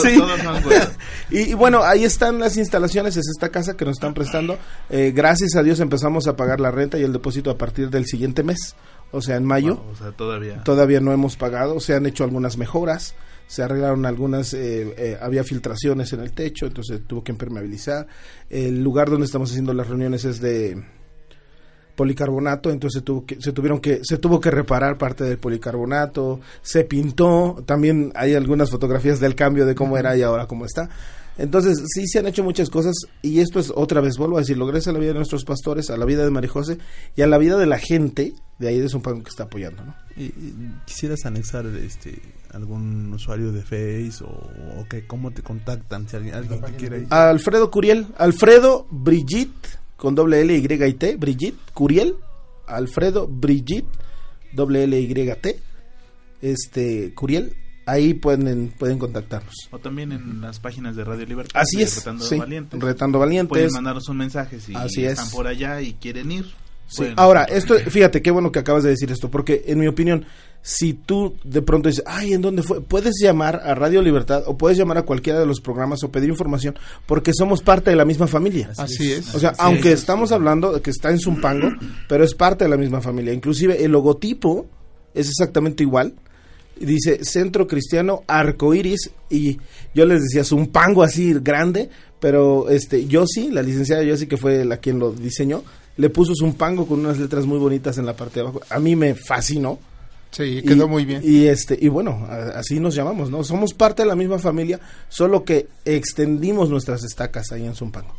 Sí. *laughs* Todos son güeros. Y, y bueno, ahí están las instalaciones, es esta casa que nos están prestando. Eh, gracias a Dios empezamos a pagar la renta y el depósito a partir del siguiente mes, o sea, en mayo. O sea, todavía. Todavía no hemos pagado, se han hecho algunas mejoras, se arreglaron algunas, eh, eh, había filtraciones en el techo, entonces tuvo que impermeabilizar. El lugar donde estamos haciendo las reuniones es de policarbonato, entonces tuvo que, se tuvieron que, se tuvo que reparar parte del policarbonato, se pintó, también hay algunas fotografías del cambio de cómo era y ahora cómo está. Entonces, sí se han hecho muchas cosas y esto es otra vez, vuelvo a decirlo, gracias a la vida de nuestros pastores, a la vida de María José y a la vida de la gente de ahí de Zumpango que está apoyando, ¿no? Y, y quisieras anexar este algún usuario de Face o, o que cómo te contactan si alguien, alguien te quiere ir. Alfredo Curiel, Alfredo Brigitte, con doble L, Y y T, Brigitte Curiel, Alfredo Brigitte, doble L, Y, T, este, Curiel, ahí pueden, pueden contactarnos. O también en las páginas de Radio Libertad. Así es, Retando sí, Valientes. Retando Valientes. Pueden mandarnos un mensaje si Así es. están por allá y quieren ir. Sí, Ahora, esto, fíjate, qué bueno que acabas de decir esto, porque en mi opinión, si tú de pronto dices, ay, ¿en dónde fue? Puedes llamar a Radio Libertad o puedes llamar a cualquiera de los programas o pedir información, porque somos parte de la misma familia. Así es. O sea, Así aunque es. estamos hablando de que está en Zumpango, pero es parte de la misma familia. Inclusive el logotipo es exactamente igual. Dice Centro Cristiano Arcoiris y yo les decía Zumpango así grande, pero este Yossi, la licenciada Yossi que fue la quien lo diseñó, le puso Zumpango con unas letras muy bonitas en la parte de abajo. A mí me fascinó. Sí, quedó Y- muy bien. Y este y bueno, así nos llamamos, ¿no? Somos parte de la misma familia, solo que extendimos nuestras estacas ahí en Zumpango.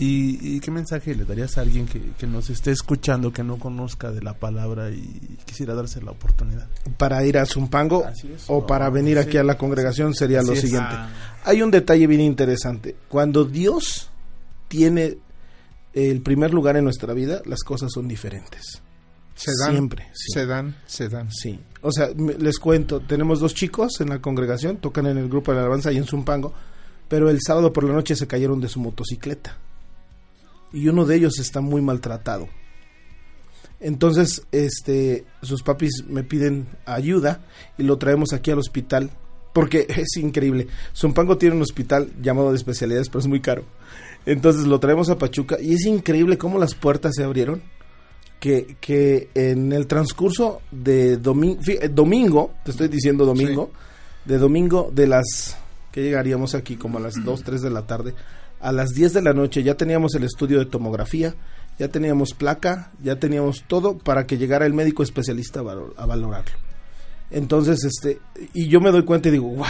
¿Y, y qué mensaje le darías a alguien que, que nos esté escuchando, que no conozca de la palabra y quisiera darse la oportunidad? para ir a Zumpango es. o para venir aquí a la congregación sería lo siguiente. Ah, Hay un detalle bien interesante. Cuando Dios tiene el primer lugar en nuestra vida, las cosas son diferentes. Se dan, Siempre. sí. se dan, se dan. Sí. O sea, les cuento, tenemos dos chicos en la congregación, tocan en el grupo de la alabanza y en Zumpango, pero el sábado por la noche se cayeron de su motocicleta. Y uno de ellos está muy maltratado. Entonces, este, sus papis me piden ayuda y lo traemos aquí al hospital. Porque *laughs* es increíble. Zumpango tiene un hospital llamado de especialidades, pero es muy caro. Entonces lo traemos a Pachuca y es increíble cómo las puertas se abrieron. Que, que en el transcurso de domi- eh, domingo, te estoy diciendo domingo, de domingo de las que llegaríamos aquí como a las *clears throat* 2, 3 de la tarde, a las 10 de la noche ya teníamos el estudio de tomografía, ya teníamos placa, ya teníamos todo para que llegara el médico especialista a, valo- a valorarlo. Entonces, este, y yo me doy cuenta y digo, wow,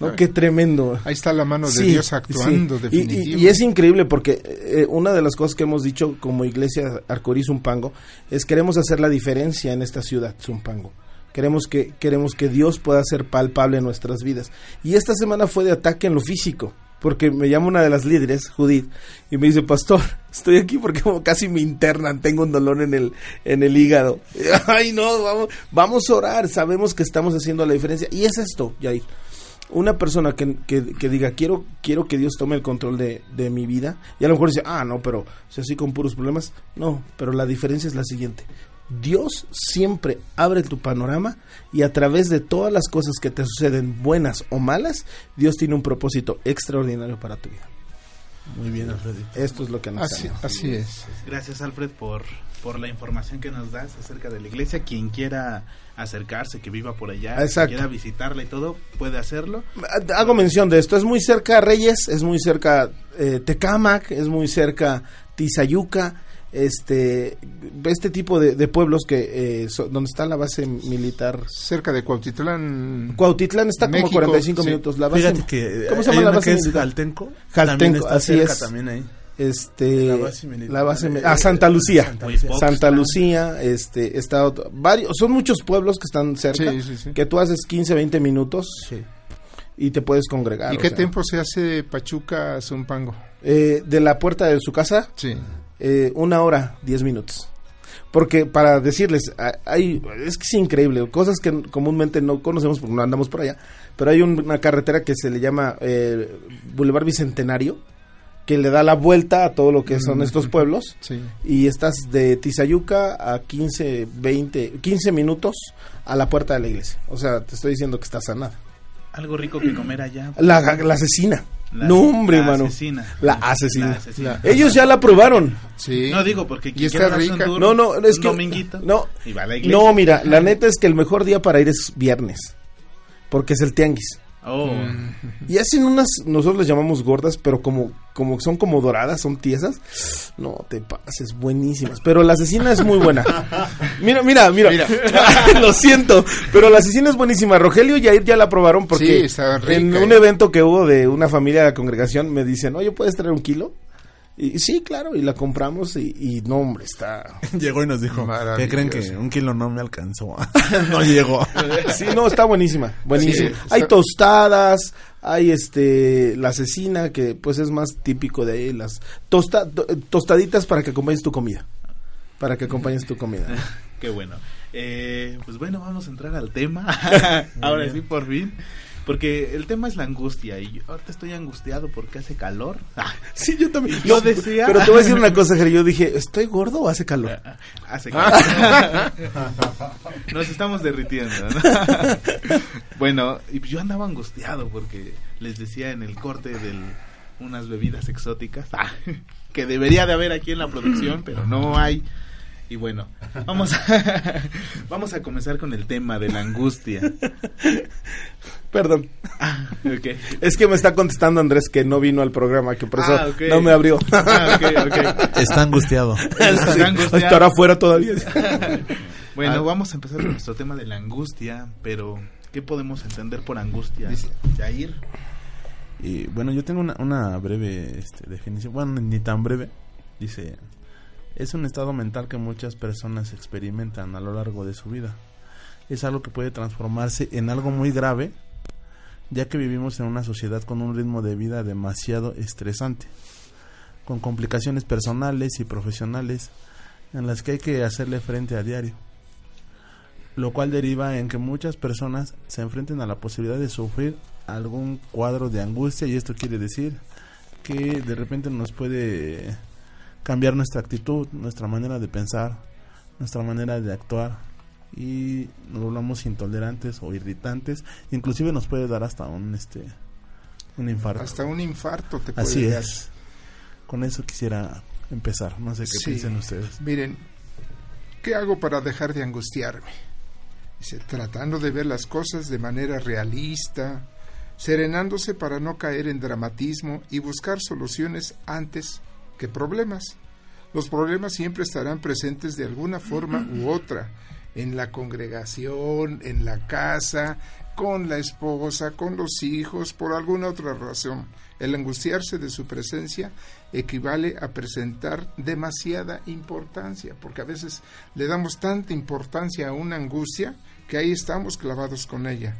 ¿no? qué tremendo. Ahí está la mano de Sí, Dios actuando, sí. Y- definitivo. Y, y es increíble porque eh, una de las cosas que hemos dicho como iglesia Arcorí Zumpango es queremos hacer la diferencia en esta ciudad Zumpango. Queremos que, queremos que Dios pueda ser palpable en nuestras vidas. Y esta semana fue de ataque en lo físico, porque me llama una de las líderes, Judith, y me dice, pastor, *laughs* estoy aquí porque como casi me internan, tengo un dolor en el, en el hígado. *laughs* Ay, no, vamos, vamos a orar, sabemos que estamos haciendo la diferencia. Y es esto, Yair una persona que, que, diga quiero quiero que Dios tome el control de, de mi vida y a lo mejor dice ah no pero si así con puros problemas no pero la diferencia es la siguiente Dios siempre abre tu panorama y a través de todas las cosas que te suceden buenas o malas Dios tiene un propósito extraordinario para tu vida Muy bien, Alfredo. esto es lo que nos Así, así es. Gracias Alfred por, por la información que nos das acerca de la iglesia. Quien quiera acercarse, que viva por allá, Exacto. quiera visitarla y todo, puede hacerlo. hago mención de esto es muy cerca Reyes es muy cerca eh, Tecámac es muy cerca Tizayuca este este tipo de, de pueblos que eh, so- donde está la base militar Cerca de Cuautitlán. Cuautitlán está como México, 45 sí. minutos la base Fíjate que ¿cómo se hay llama la base militar? Jaltenco. Jaltenco, también está así cerca es. también ahí. este La base militar. la base mi- Eh, ah Santa Lucía Santa Lucía. poco. Santa Lucía este está otro- varios son muchos pueblos que están cerca Sí, sí, sí. que tú haces 15 20 minutos Sí. y te puedes congregar ¿Y qué sea. tiempo se hace Pachuca a Zumpango? Eh, de la puerta de su casa, Sí. Eh, una hora, diez minutos. Porque para decirles, hay, es que es increíble, cosas que comúnmente no conocemos porque no andamos por allá, pero hay un- una carretera que se le llama eh, Boulevard Bicentenario, que le da la vuelta a todo lo que son estos pueblos, *laughs* Sí. y estás de Tizayuca a 15, 20, 15 minutos a la puerta de la iglesia. O sea, te estoy diciendo que estás a nada. Algo rico que comer allá. La, la asesina. La- no, hombre, la mano. asesina. La asesina. La asesina. Ellos ya la probaron. Sí. No digo porque Y está rica. tour, No, no, es un que. dominguito, No, y va a la iglesia. no, mira, la neta es que el mejor día para ir es viernes. Porque es el tianguis. Oh, Y hacen unas, nosotros les llamamos gordas, pero como, como son como doradas, son tiesas. No te pases, buenísimas. Pero la asesina es muy buena. *laughs* Mira, mira, mira. *laughs* Lo siento, pero la asesina es buenísima. Rogelio y Yair ya la probaron porque Sí, está rica, en ¿eh? un evento que hubo de una familia de la congregación me dicen, oye, ¿puedes traer un kilo? Y sí, claro, y la compramos y, y no, hombre, está... *laughs* Llegó y nos dijo, ¿qué creen que un kilo no me alcanzó? *laughs* no llegó. *laughs* Sí, no, está buenísima, buenísima. Sí, hay tostadas, hay este, la asesina, que pues es más típico de ahí, las tosta, to- tostaditas para que acompañes tu comida. Para que acompañes tu comida. qué bueno. Eh, pues bueno, vamos a entrar al tema. Ahora sí, por fin. Porque el tema es la angustia. Y yo ahorita estoy angustiado porque hace calor. Ah, Sí, yo también. Yo No, decía- Pero te voy a decir una cosa, Jerry. Yo dije, ¿estoy gordo o hace calor? hace calor. Nos estamos derritiendo. ¿no? *laughs* bueno, y yo andaba angustiado porque les decía en el corte de unas bebidas exóticas ah, que debería de haber aquí en la producción, pero no hay. Y bueno, vamos a, *laughs* vamos a comenzar con el tema de la angustia. *laughs* Perdón. Ok. Es que me está contestando Andrés que no vino al programa, que por eso Ah, no me abrió. Ah, ok, ok. Está angustiado. *laughs* Está angustiado. Estará afuera todavía. Bueno, Ah. vamos a empezar con nuestro tema de la angustia, pero ¿qué podemos entender por angustia? Jair. Y bueno, yo tengo una, una breve este, definición, bueno, ni tan breve. Dice, es un estado mental que muchas personas experimentan a lo largo de su vida. Es algo que puede transformarse en algo muy grave, ya que vivimos en una sociedad con un ritmo de vida demasiado estresante, con complicaciones personales y profesionales en las que hay que hacerle frente a diario lo cual deriva en que muchas personas se enfrenten a la posibilidad de sufrir algún cuadro de angustia y esto quiere decir que de repente nos puede cambiar nuestra actitud, nuestra manera de pensar, nuestra manera de actuar y nos volvamos intolerantes o irritantes, inclusive nos puede dar hasta un este un infarto. Hasta un infarto te puede Así dar. es. Con eso quisiera empezar, no sé qué Sí. piensen ustedes. Miren, ¿qué hago para dejar de angustiarme? Dice, tratando de ver las cosas de manera realista, serenándose para no caer en dramatismo y buscar soluciones antes que problemas. Los problemas siempre estarán presentes de alguna forma u otra, en la congregación, en la casa, con la esposa, con los hijos, por alguna otra razón. El angustiarse de su presencia equivale a presentar demasiada importancia, porque a veces le damos tanta importancia a una angustia que ahí estamos clavados con ella,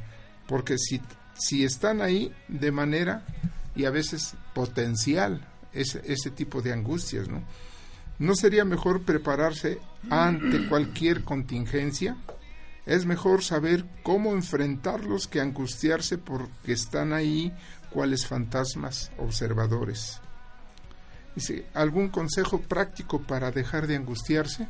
porque si, si están ahí de manera y a veces potencial ese, ese tipo de angustias, ¿no? ¿No sería mejor prepararse ante *clears throat* cualquier contingencia? Es mejor saber cómo enfrentarlos que angustiarse porque están ahí cuales fantasmas observadores. Dice, ¿algún consejo práctico para dejar de angustiarse?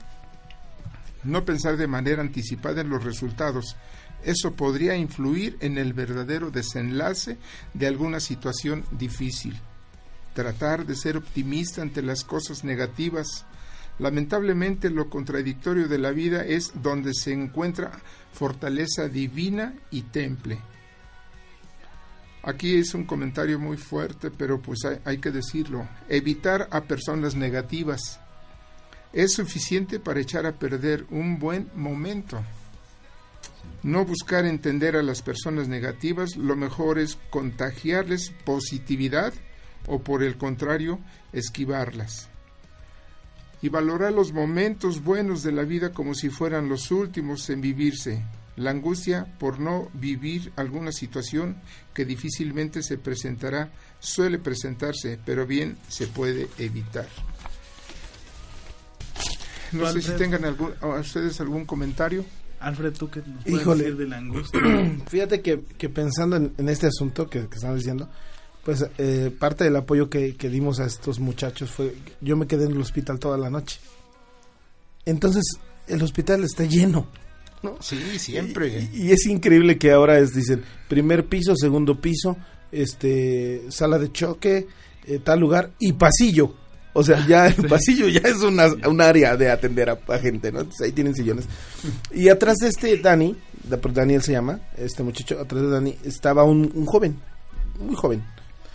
No pensar de manera anticipada en los resultados. Eso podría influir en el verdadero desenlace de alguna situación difícil. Tratar de ser optimista ante las cosas negativas. Lamentablemente lo contradictorio de la vida es donde se encuentra fortaleza divina y temple. Aquí es un comentario muy fuerte, pero pues hay, que decirlo. Evitar a personas negativas es suficiente para echar a perder un buen momento. No buscar entender a las personas negativas, lo mejor es contagiarles positividad o por el contrario, esquivarlas. Y valorar los momentos buenos de la vida como si fueran los últimos en vivirse. La angustia por no vivir alguna situación que difícilmente se presentará suele presentarse, pero bien se puede evitar. No sé si tengan algún, a ustedes algún comentario. Alfred, ¿tú qué nos puedes Híjole. decir de la angustia? *clears throat* Fíjate que, que pensando en, en este asunto que, que están diciendo, pues eh, parte del apoyo que, que dimos a estos muchachos fue, yo me quedé en el hospital toda la noche. Entonces, el hospital está lleno. ¿no? Sí, siempre. Y, y es increíble que ahora es, dicen, primer piso, segundo piso, este, sala de choque, eh, tal lugar y pasillo. O sea, ya el *laughs* pasillo ya es una, un área de atender a, a gente, ¿no? Entonces ahí tienen sillones. Y atrás de este Dani, Daniel se llama, este muchacho, atrás de Dani estaba un, un joven, muy joven.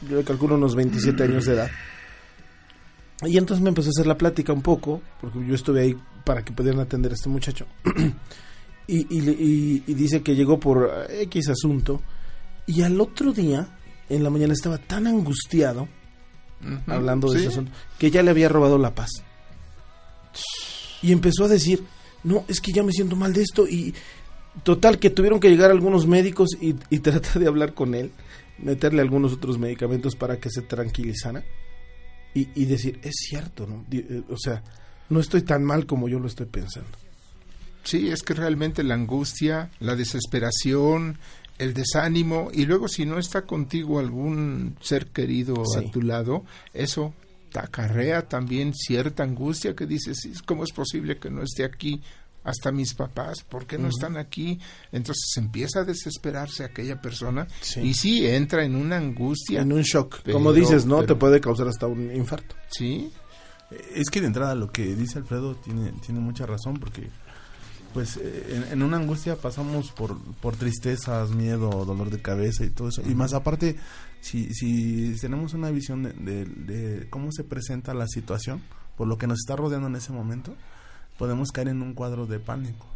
Yo le calculo unos 27 años de edad. Y entonces me empezó a hacer la plática un poco, porque yo estuve ahí para que pudieran atender a este muchacho. *clears throat* y, y, le- y- y dice que llegó por eh, X asunto. Y al otro día, en la mañana, estaba tan angustiado, hablando de sí. ese asunto, que ya le había robado la paz. Y empezó a decir, no, es que ya me siento mal de esto. Y total, que tuvieron que llegar algunos médicos y, y *laughs* tratar de hablar con él, meterle algunos otros medicamentos para que se tranquilizara. Y, y decir, es cierto, ¿no? Eh, O sea, no estoy tan mal como yo lo estoy pensando. Sí, es que realmente la angustia, la desesperación, el desánimo y luego si no está contigo algún ser querido Sí. a tu lado, eso te acarrea también cierta angustia que dices, "Sí, ¿cómo es posible que no esté aquí hasta mis papás? ¿Por qué no están aquí? Entonces empieza a desesperarse aquella persona Sí. y sí, entra en una angustia. En un shock. Pero- como dices, ¿no? pero- Te puede causar hasta un infarto. Sí, Es que de entrada lo que dice Alfredo tiene, tiene mucha razón porque pues eh, en, en una angustia pasamos por, por tristezas, miedo, dolor de cabeza y todo eso. Y más aparte, si, si tenemos una visión de, de- de cómo se presenta la situación, por lo que nos está rodeando en ese momento, podemos caer en un cuadro de pánico.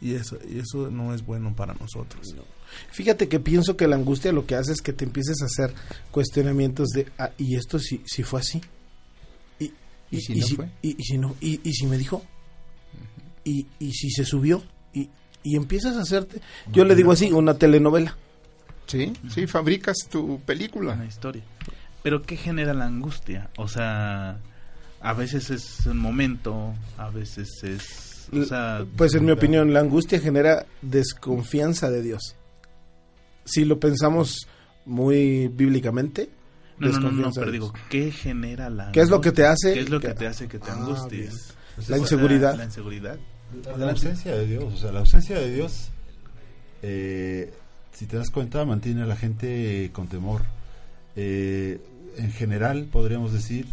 Y eso, y eso no es bueno para nosotros. Fíjate que pienso que la angustia lo que hace es que te empieces a hacer cuestionamientos de, ah, ¿y esto si, si fue así? ¿Y, ¿Y si no fue? Y, y si no? ¿Y, y si me dijo? ¿Y, y si se subió? Y, y empiezas a hacerte, yo le digo así, una telenovela. sí, sí, fabricas tu película. Una historia. Pero ¿qué genera la angustia? O sea, a veces es un momento, a veces es... O sea, Pues en mi opinión, la angustia genera desconfianza de Dios. Si lo pensamos muy bíblicamente, no, no, no, no, pero digo. ¿qué genera la ¿Qué es lo que te hace ¿Qué es lo que que- te hace que te Ah, angusties? bien. La O sea, inseguridad. La inseguridad. La ausencia de Dios, o sea, la ausencia de Dios, eh, si te das cuenta, mantiene a la gente con temor. Eh, en general, podríamos decir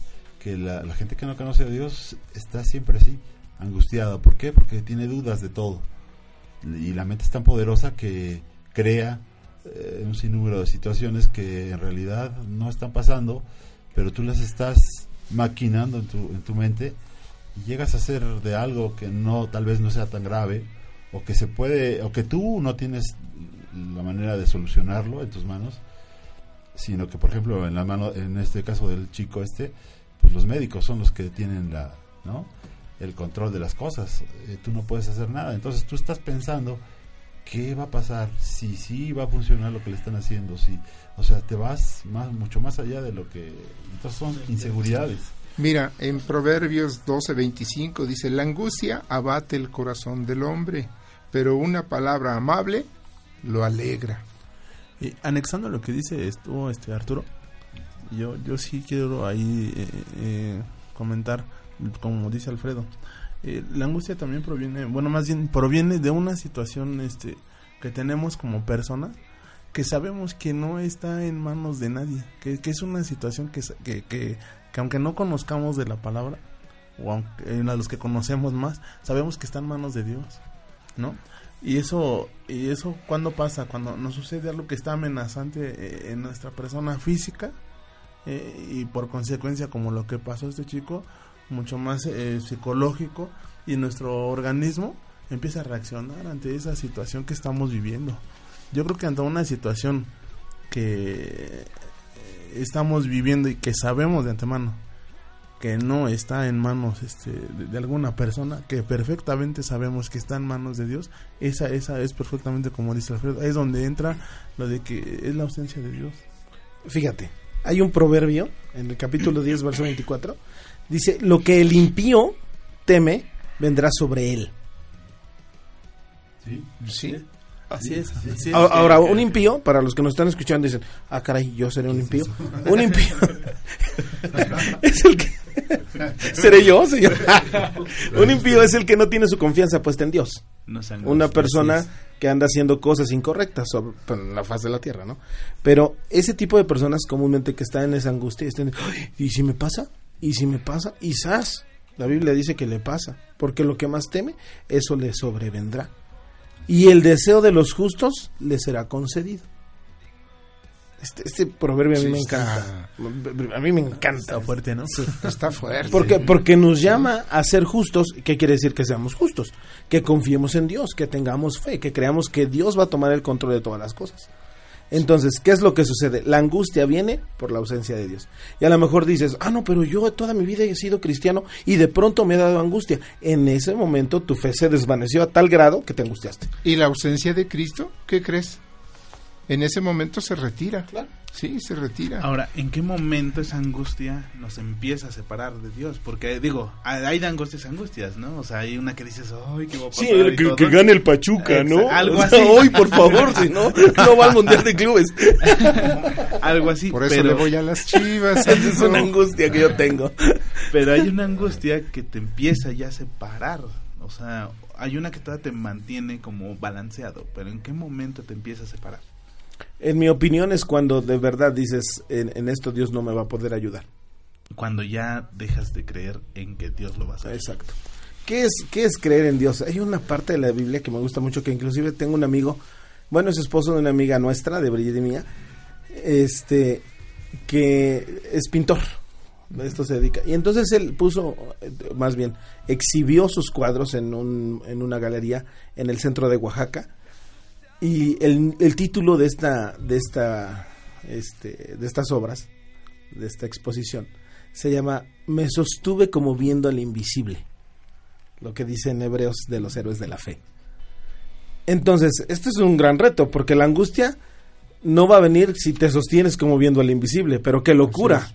que la, gente que no conoce a Dios está siempre así, angustiada. ¿Por qué? Porque tiene dudas de todo. Y la mente es tan poderosa que crea eh, un sinnúmero de situaciones que en realidad no están pasando, pero tú las estás maquinando en tu, en tu mente y llegas a hacer de algo que no tal vez no sea tan grave o que se puede o que tú no tienes la manera de solucionarlo en tus manos sino que por ejemplo en la mano en este caso del chico este pues los médicos son los que tienen la no el control de las cosas. Eh, tú no puedes hacer nada. Entonces tú estás pensando qué va a pasar si sí va a funcionar lo que le están haciendo si o sea te vas más mucho más allá de lo que entonces son inseguridades. Mira, en Proverbios 12:25 dice, la angustia abate el corazón del hombre, pero una palabra amable lo alegra. Y anexando lo que dice esto, este Arturo, yo, yo sí quiero ahí eh, eh, comentar, como dice Alfredo, eh, la angustia también proviene, bueno, más bien proviene de una situación este, que tenemos como persona que sabemos que no está en manos de nadie, que, que es una situación que, que, que, que aunque no conozcamos de la palabra, o aunque en a los que conocemos más, sabemos que está en manos de Dios, ¿no? Y eso, y eso cuando pasa, cuando nos sucede algo que está amenazante eh, en nuestra persona física, eh, y por consecuencia como lo que pasó a este chico, mucho más eh, psicológico, y nuestro organismo empieza a reaccionar ante esa situación que estamos viviendo. Yo creo que ante una situación que eh, estamos viviendo y que sabemos de antemano que no está en manos este, de, alguna persona, que perfectamente sabemos que está en manos de Dios, esa, esa es perfectamente como dice Alfredo, es donde entra lo de que es la ausencia de Dios. Fíjate, hay un proverbio en el capítulo 10, verso 24. Dice, lo que el impío teme vendrá sobre él. Sí. Así es. así es. A- Ahora, un impío, para los que nos están escuchando, dicen, ah, caray, yo seré un impío. Un impío *laughs* es el que... *laughs* ¿Seré yo, señor? *laughs* un impío es el que no tiene su confianza puesta en Dios. Una persona que anda haciendo cosas incorrectas sobre en la faz de la tierra, ¿no? Pero ese tipo de personas comúnmente que están en esa angustia, están, "Ay, ¿y si me pasa? ¿Y si me pasa? Y ¡zas! La Biblia dice que le pasa, porque lo que más teme, eso le sobrevendrá. Y el deseo de los justos le será concedido. Este, este proverbio a mí Sí, me está- encanta. A mí me encanta. Está fuerte, ¿no? Está fuerte. Porque, porque nos llama a ser justos. ¿Qué quiere decir que seamos justos? Que confiemos en Dios, que tengamos fe, que creamos que Dios va a tomar el control de todas las cosas. Entonces, ¿qué es lo que sucede? La angustia viene por la ausencia de Dios. Y a lo mejor dices, ah, no, pero yo toda mi vida he sido cristiano y de pronto me ha dado angustia. En ese momento tu fe se desvaneció a tal grado que te angustiaste. ¿Y la ausencia de Cristo? ¿Qué crees? En ese momento se retira. Sí, se retira. Ahora, ¿en qué momento esa angustia nos empieza a separar de Dios? Porque, digo, hay de angustias angustias, ¿no? O sea, hay una que dices, ¡ay, qué va a pasar! y todo. el Pachuca, ¿no? Algo O sea, así. Hoy, por favor, si no, no va al Mundial de Clubes. *laughs* Algo así, Por eso pero, le voy a las chivas. *laughs* Esa es una angustia que yo tengo. pero hay una angustia que te empieza ya a separar. O sea, hay una que todavía te mantiene como balanceado, pero ¿en qué momento te empieza a separar? En mi opinión es cuando de verdad dices, en, en esto Dios no me va a poder ayudar. Cuando ya dejas de creer en que Dios lo va a hacer. Exacto. ¿Qué es, ¿Qué es creer en Dios? Hay una parte de la Biblia que me gusta mucho, que inclusive tengo un amigo, bueno, es esposo de una amiga nuestra, de Brigitte y mía, este, que es pintor. A esto se dedica. Y entonces él puso, más bien, exhibió sus cuadros en, un, en una galería en el centro de Oaxaca. Y el, el título de esta, de esta, este, de estas obras, de esta exposición, se llama Me sostuve como viendo al invisible, lo que dicen hebreos de los héroes de la fe. Entonces, esto es un gran reto, porque la angustia no va a venir si te sostienes como viendo al invisible, pero qué locura.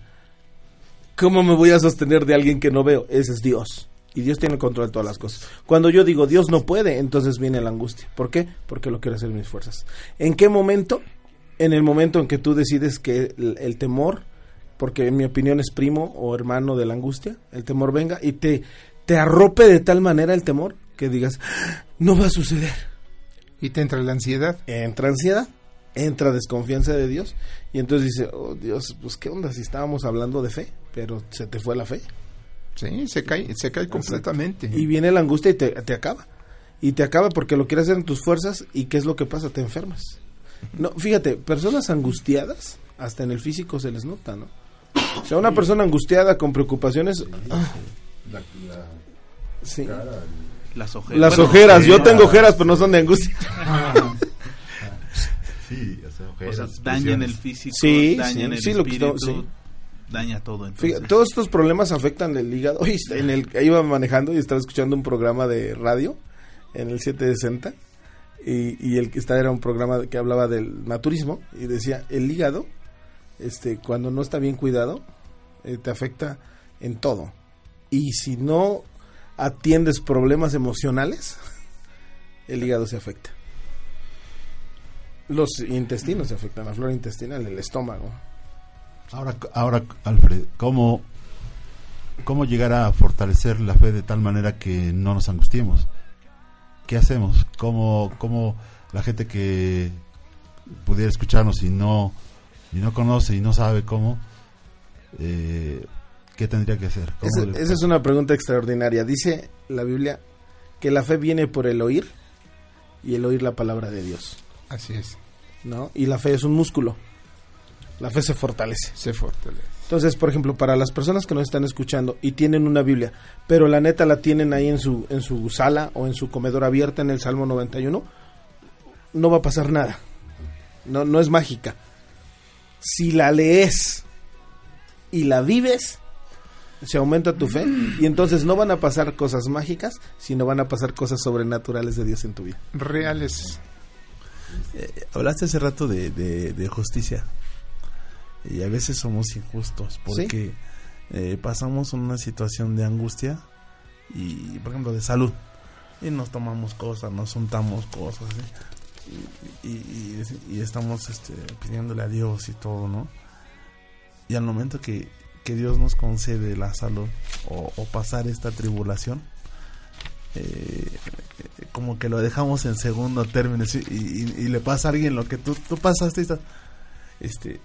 ¿Cómo me voy a sostener de alguien que no veo? Ese es Dios. Y Dios tiene el control de todas las cosas. Cuando yo digo Dios no puede, entonces viene la angustia. ¿Por qué? Porque lo quiero hacer mis fuerzas. ¿En qué momento? En el momento en que tú decides que el, el temor, porque en mi opinión es primo o hermano de la angustia, el temor venga y te, te arrope de tal manera el temor que digas, "Ah, no va a suceder. Y te entra la ansiedad. Entra ansiedad, entra desconfianza de Dios y entonces dice, oh Dios, pues qué onda si estábamos hablando de fe, pero se te fue la fe. Sí, se cae, se cae completamente. Y viene la angustia y te, te acaba. Y te acaba porque lo quieres hacer en tus fuerzas y ¿qué es lo que pasa? Te enfermas. No, fíjate, personas angustiadas, hasta en el físico se les nota, ¿no? O sea, una persona angustiada con preocupaciones... ah, sí. Las ojeras. Las Bueno, ojeras, yo tengo ojeras, pero no son de angustia. *laughs* Sí, o sea, o ojeras, sea, expresiones. dañan el físico, Sí, dañan sí, el sí, lo que espíritu. Daña todo. Entonces, Fíjate, todos estos problemas afectan el hígado. Oye, en el, iba manejando y estaba escuchando un programa de radio en el 760 y, y el que estaba era un programa que hablaba del naturismo y decía el hígado, este, cuando no está bien cuidado, eh, te afecta en todo. Y si no atiendes problemas emocionales, *laughs* el hígado se afecta. Los intestinos se afectan, la flora intestinal, el estómago. Ahora, ahora, Alfred, ¿cómo, ¿cómo llegar a fortalecer la fe de tal manera que no nos angustiemos? ¿Qué hacemos? ¿Cómo, cómo la gente que pudiera escucharnos y no, y no conoce y no sabe cómo, eh, ¿qué tendría que hacer? ¿Cómo Esa, le- esa es una pregunta extraordinaria. Dice la Biblia que la fe viene por el oír y el oír la palabra de Dios, Así es, ¿no? Y la fe es un músculo. La fe se fortalece. se fortalece. Entonces, por ejemplo, para las personas que nos están escuchando y tienen una Biblia, pero la neta la tienen ahí en su en su sala o en su comedor abierta en el Salmo 91, no va a pasar nada. No no es mágica. Si la lees y la vives, se aumenta tu fe y entonces no van a pasar cosas mágicas, sino van a pasar cosas sobrenaturales de Dios en tu vida. Reales. Eh, hablaste hace rato de, de- de justicia. Y a veces somos injustos porque eh, pasamos una situación de angustia y, por ejemplo, de salud. Y nos tomamos cosas, nos untamos cosas. ¿sí? Y, y- y- y estamos este, pidiéndole a Dios y todo, ¿no? Y al momento que, que Dios nos concede la salud o, o pasar esta tribulación, eh, como que lo dejamos en segundo término ¿sí? y, y- y le pasa a alguien lo que tú, tú pasaste esta, este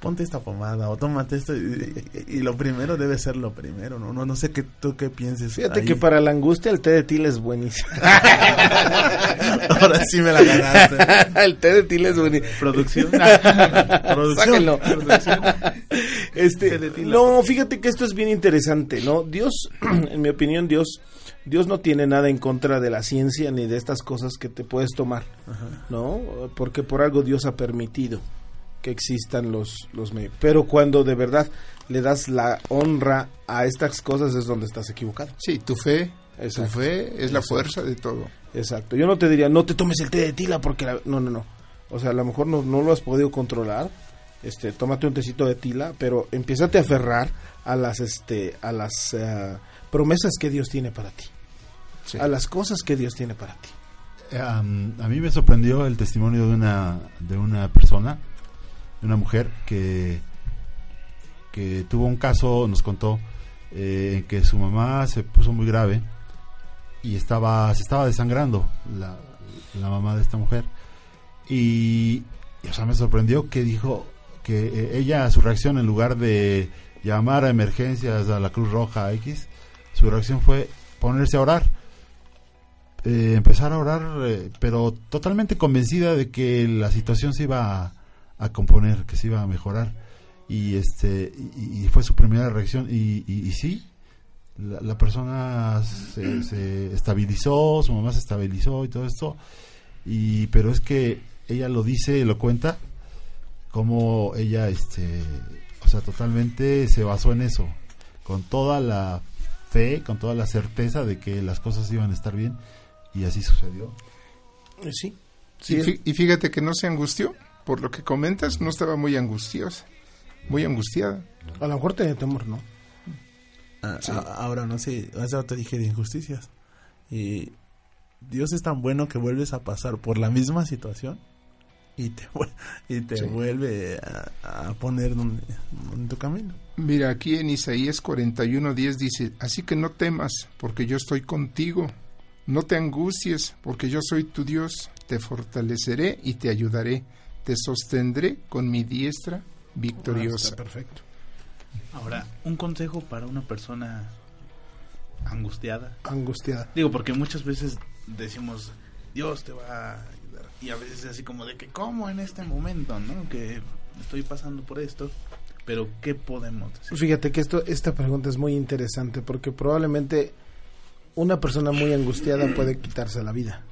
ponte esta pomada o tómate esto y, y- y lo primero debe ser lo primero no no, no sé qué tú qué pienses Fíjate ahí. que para la angustia el té de tila es buenísimo. *laughs* ahora sí me la ganaste *laughs* el té de tila es buenísimo. Producción. *laughs* Producción. Producción. Este, no, fíjate que esto es bien interesante, ¿no? Dios, *clears throat* en mi opinión, Dios, Dios no tiene nada en contra de la ciencia ni de estas cosas que te puedes tomar, ¿no? Porque por algo Dios ha permitido que existan los, los medios. Pero cuando de verdad le das la honra a estas cosas es donde estás equivocado. Sí, tu fe, Exacto. tu fe es la Exacto. fuerza de todo. Exacto. Yo no te diría, no te tomes el té de tila porque... la- No, no, no. O sea, a lo mejor no, no lo has podido controlar. Este, tómate un tecito de tila, pero empiézate a aferrar a las, este, a las eh, promesas que Dios tiene para ti. Sí. A las cosas que Dios tiene para ti. Am, a mí me sorprendió el testimonio de una de una persona, una mujer que que tuvo un caso, nos contó eh, en que su mamá se puso muy grave y estaba se estaba desangrando la, la mamá de esta mujer. Y, y, o sea me sorprendió que dijo que eh, ella su reacción en lugar de llamar a emergencias a la Cruz Roja X su reacción fue ponerse a orar. Eh, empezar a orar, pero totalmente convencida de que la situación se iba a, a componer, que se iba a mejorar. Y este y, y fue su primera reacción. Y, y, y sí, la, la persona se, se estabilizó, su mamá se estabilizó y todo esto. Y, pero es que ella lo dice, lo cuenta, como ella, este, o sea, totalmente se basó en eso, con toda la fe, con toda la certeza de que las cosas iban a estar bien y así sucedió. Eh, Sí. y, Sí, fí- y fíjate que no se angustió. Por lo que comentas, no estaba muy angustiosa. Muy angustiada. a lo mejor tenía temor, ¿no? Ah, ah, ahora no sé, hace rato dije de injusticias. Y Dios es tan bueno que vuelves a pasar por la misma situación y te, *laughs* y te Sí. vuelve a, a poner donde- en tu camino. Mira, aquí en Isaías 41:10 dice, así que no temas, porque yo estoy contigo. No te angusties, porque yo soy tu Dios. Te fortaleceré y te ayudaré. Te sostendré con mi diestra victoriosa. Ah, está perfecto. Ahora, un consejo para una persona angustiada. Angustiada. Digo, porque muchas veces decimos, Dios te va a ayudar. Y a veces es así como de que, ¿cómo en este momento, no? Que estoy pasando por esto. Pero, ¿qué podemos decir? Fíjate que esto, esta pregunta es muy interesante porque probablemente una persona muy angustiada puede quitarse la vida.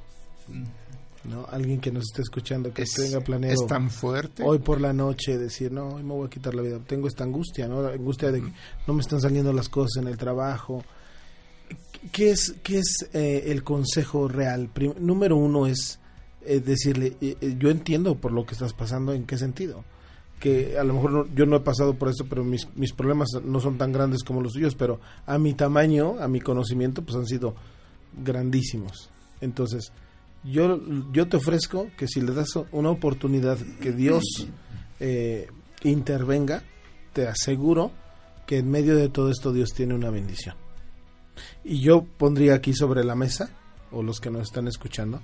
¿No? Alguien que nos esté escuchando que Es, tenga planeado es tan fuerte. hoy por la noche decir, no, hoy me voy a quitar la vida. Tengo esta angustia, ¿no? La angustia de que no me están saliendo las cosas en el trabajo. ¿Qué es, qué es eh, el consejo real? Prim- número uno es eh, decirle, eh, yo entiendo por lo que estás pasando, ¿en qué sentido? Que a lo mejor no- yo no he pasado por esto, pero mis, mis problemas no son tan grandes como los suyos, pero a mi tamaño, a mi conocimiento, pues han sido grandísimos. Entonces, yo, yo te ofrezco que si le das una oportunidad que Dios eh, intervenga, te aseguro que en medio de todo esto Dios tiene una bendición. Y yo pondría aquí sobre la mesa, o los que nos están escuchando,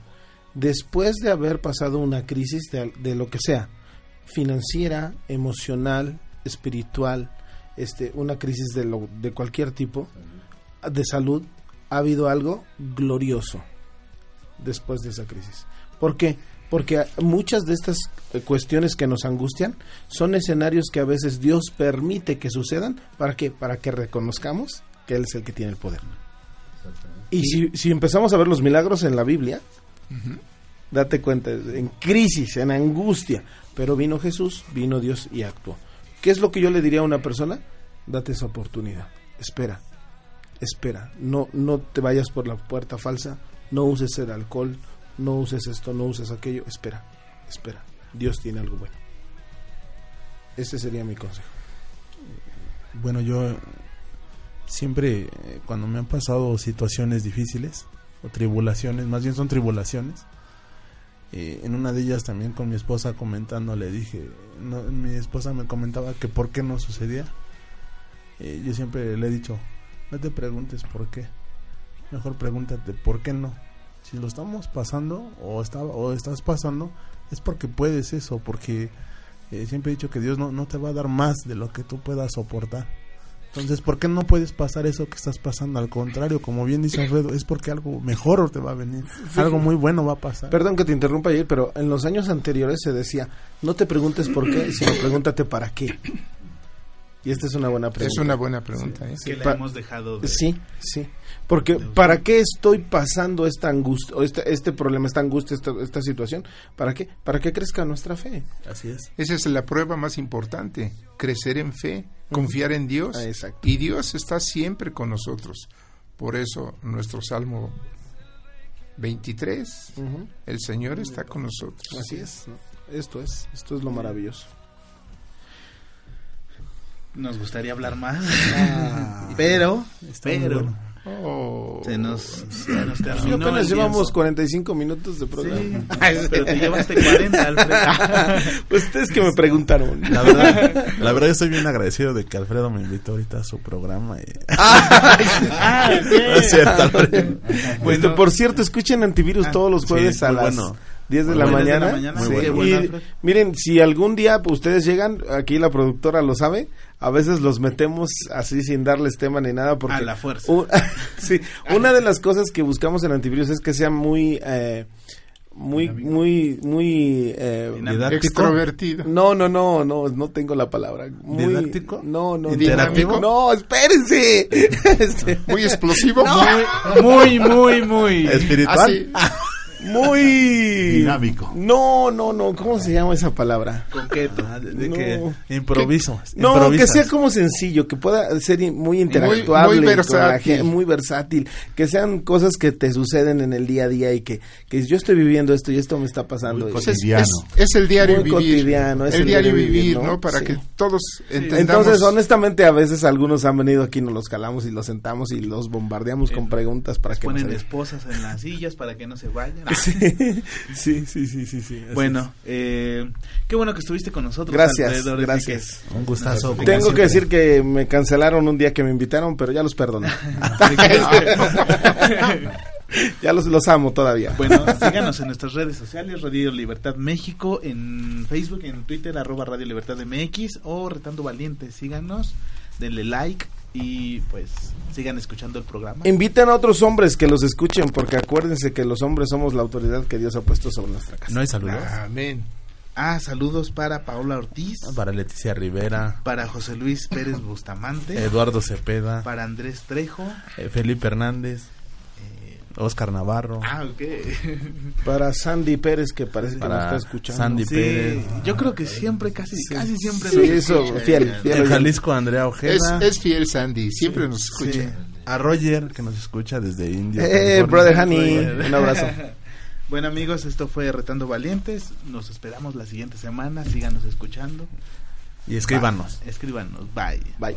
después de haber pasado una crisis de, de lo que sea, financiera, emocional, espiritual, este, una crisis de, lo, de cualquier tipo, de salud, ha habido algo glorioso después de esa crisis. ¿Por qué? Porque muchas de estas eh, cuestiones que nos angustian son escenarios que a veces Dios permite que sucedan. ¿Para qué? Para que reconozcamos que Él es el que tiene el poder. Y si, si empezamos a ver los milagros en la Biblia, date cuenta, en crisis, en angustia, pero vino Jesús, vino Dios y actuó. ¿Qué es lo que yo le diría a una persona? Date esa oportunidad. espera, espera, no, no te vayas por la puerta falsa, no uses el alcohol, no uses esto, no uses aquello, espera, espera, Dios tiene algo bueno. Ese sería mi consejo. Bueno, yo siempre eh, cuando me han pasado situaciones difíciles o tribulaciones, más bien son tribulaciones, eh, en una de ellas también con mi esposa comentando le dije, no, mi esposa me comentaba que por qué no sucedía. Eh, yo siempre le he dicho, no te preguntes por qué, mejor pregúntate por qué no. Si lo estamos pasando o, está, o estás pasando, es porque puedes eso, porque eh, siempre he dicho que Dios no, no te va a dar más de lo que tú puedas soportar. Entonces, ¿por qué no puedes pasar eso que estás pasando? Al contrario, como bien dice Alfredo, es porque algo mejor te va a venir. Algo muy bueno va a pasar. Perdón que te interrumpa ayer, pero en los años anteriores se decía, no te preguntes por qué, sino pregúntate para qué. Y esta es una buena pregunta. Es una buena pregunta. ¿eh? Que la hemos dejado de... Sí, sí. Porque ¿para qué estoy pasando esta angustia, o este, este problema, esta angustia, esta, esta situación? ¿Para qué? Para que crezca nuestra fe. Así es. Esa es la prueba más importante, crecer en fe, confiar en Dios. Ah, exacto. Y Dios está siempre con nosotros. Por eso nuestro Salmo 23, Ujú. el Señor está con nosotros. Así es. Esto es, esto es lo maravilloso. Nos gustaría hablar más. Ah. *laughs* pero, pero, bueno. Oh. se nos, se nos terminó apenas el llevamos lienzo. 45 minutos de programa. Sí, *laughs* pero te llevaste 40, Alfredo. *laughs* Pues ustedes que me preguntaron. La verdad, la verdad yo estoy bien agradecido de que Alfredo me invitó ahorita a su programa. y- Ah, No es cierto, Alfredo. Este, por cierto, escuchen Antivirus todos los sí, jueves a las bueno. 10 de la mañana. 10 de la mañana, Sí, y miren, si algún día pues, ustedes llegan, aquí la productora lo sabe, a veces los metemos así sin darles tema ni nada. Porque A la fuerza. *laughs* Sí, una de las cosas que buscamos en Antivirus es que sea muy... eh, muy, muy, muy... eh. Extrovertido. no, no, no, no, no tengo la palabra. Muy, ¿Didáctico? No, no. ¿Interactivo? No, espérense. *laughs* Este, *laughs* Muy explosivo. Muy, muy, muy. Espiritual. Así. Muy... Dinámico. No, no, no, ¿cómo se llama esa palabra? Concreto. Ah, de, de No. que improviso. No, improvisas. que sea como sencillo, que pueda ser muy interactuable, muy con la versátil. muy versátil, que sean cosas que te suceden en el día a día y que, que yo estoy viviendo esto y esto me está pasando. Muy y- es, Cotidiano. es- es el diario Muy vivir. cotidiano, es el, el diario diario vivir, vivir, ¿no? ¿no? Para Sí. que todos entendamos. Entonces, honestamente, a veces algunos han venido aquí, nos los calamos y los sentamos y los bombardeamos con preguntas para que Ponen esposas en las sillas para que no se vayan. *laughs* Sí, sí, sí, sí, sí, Bueno, eh, qué bueno que estuviste con nosotros. Gracias, gracias. Un gustazo. Tengo que decir que me cancelaron un día que me invitaron, pero ya los perdoné. *laughs* *laughs* ya los, los amo todavía. Bueno, síganos en nuestras redes sociales, Radio Libertad México, en Facebook, en Twitter, arroba Radio Libertad MX o Retando Valientes. Síganos, denle like y pues sigan escuchando el programa. Inviten a otros hombres que los escuchen, porque acuérdense que los hombres somos la autoridad que Dios ha puesto sobre nuestra casa. No hay saludos. Amén. Ah, saludos para Paola Ortiz, Para Leticia Rivera, para José Luis Pérez Bustamante, Eduardo Cepeda, para Andrés Trejo. eh, Felipe Hernández, Oscar Navarro, ah, ok. *laughs* Para Sandy Pérez, que parece que nos está escuchando. Sandy Sí, Pérez. yo creo que siempre, casi, casi siempre. Sí, nos eso, escucha. fiel, fiel. en. Jalisco Andrea Es, Ojeda, es fiel Sandy, siempre nos escucha. Sí. a Roger que nos escucha desde India. Eh, California. brother Honey, Roger. un abrazo. *laughs* Bueno amigos, esto fue Retando Valientes. Nos esperamos la siguiente semana. Síganos escuchando. Y escríbanos. Bye. Escríbanos. Bye. Bye.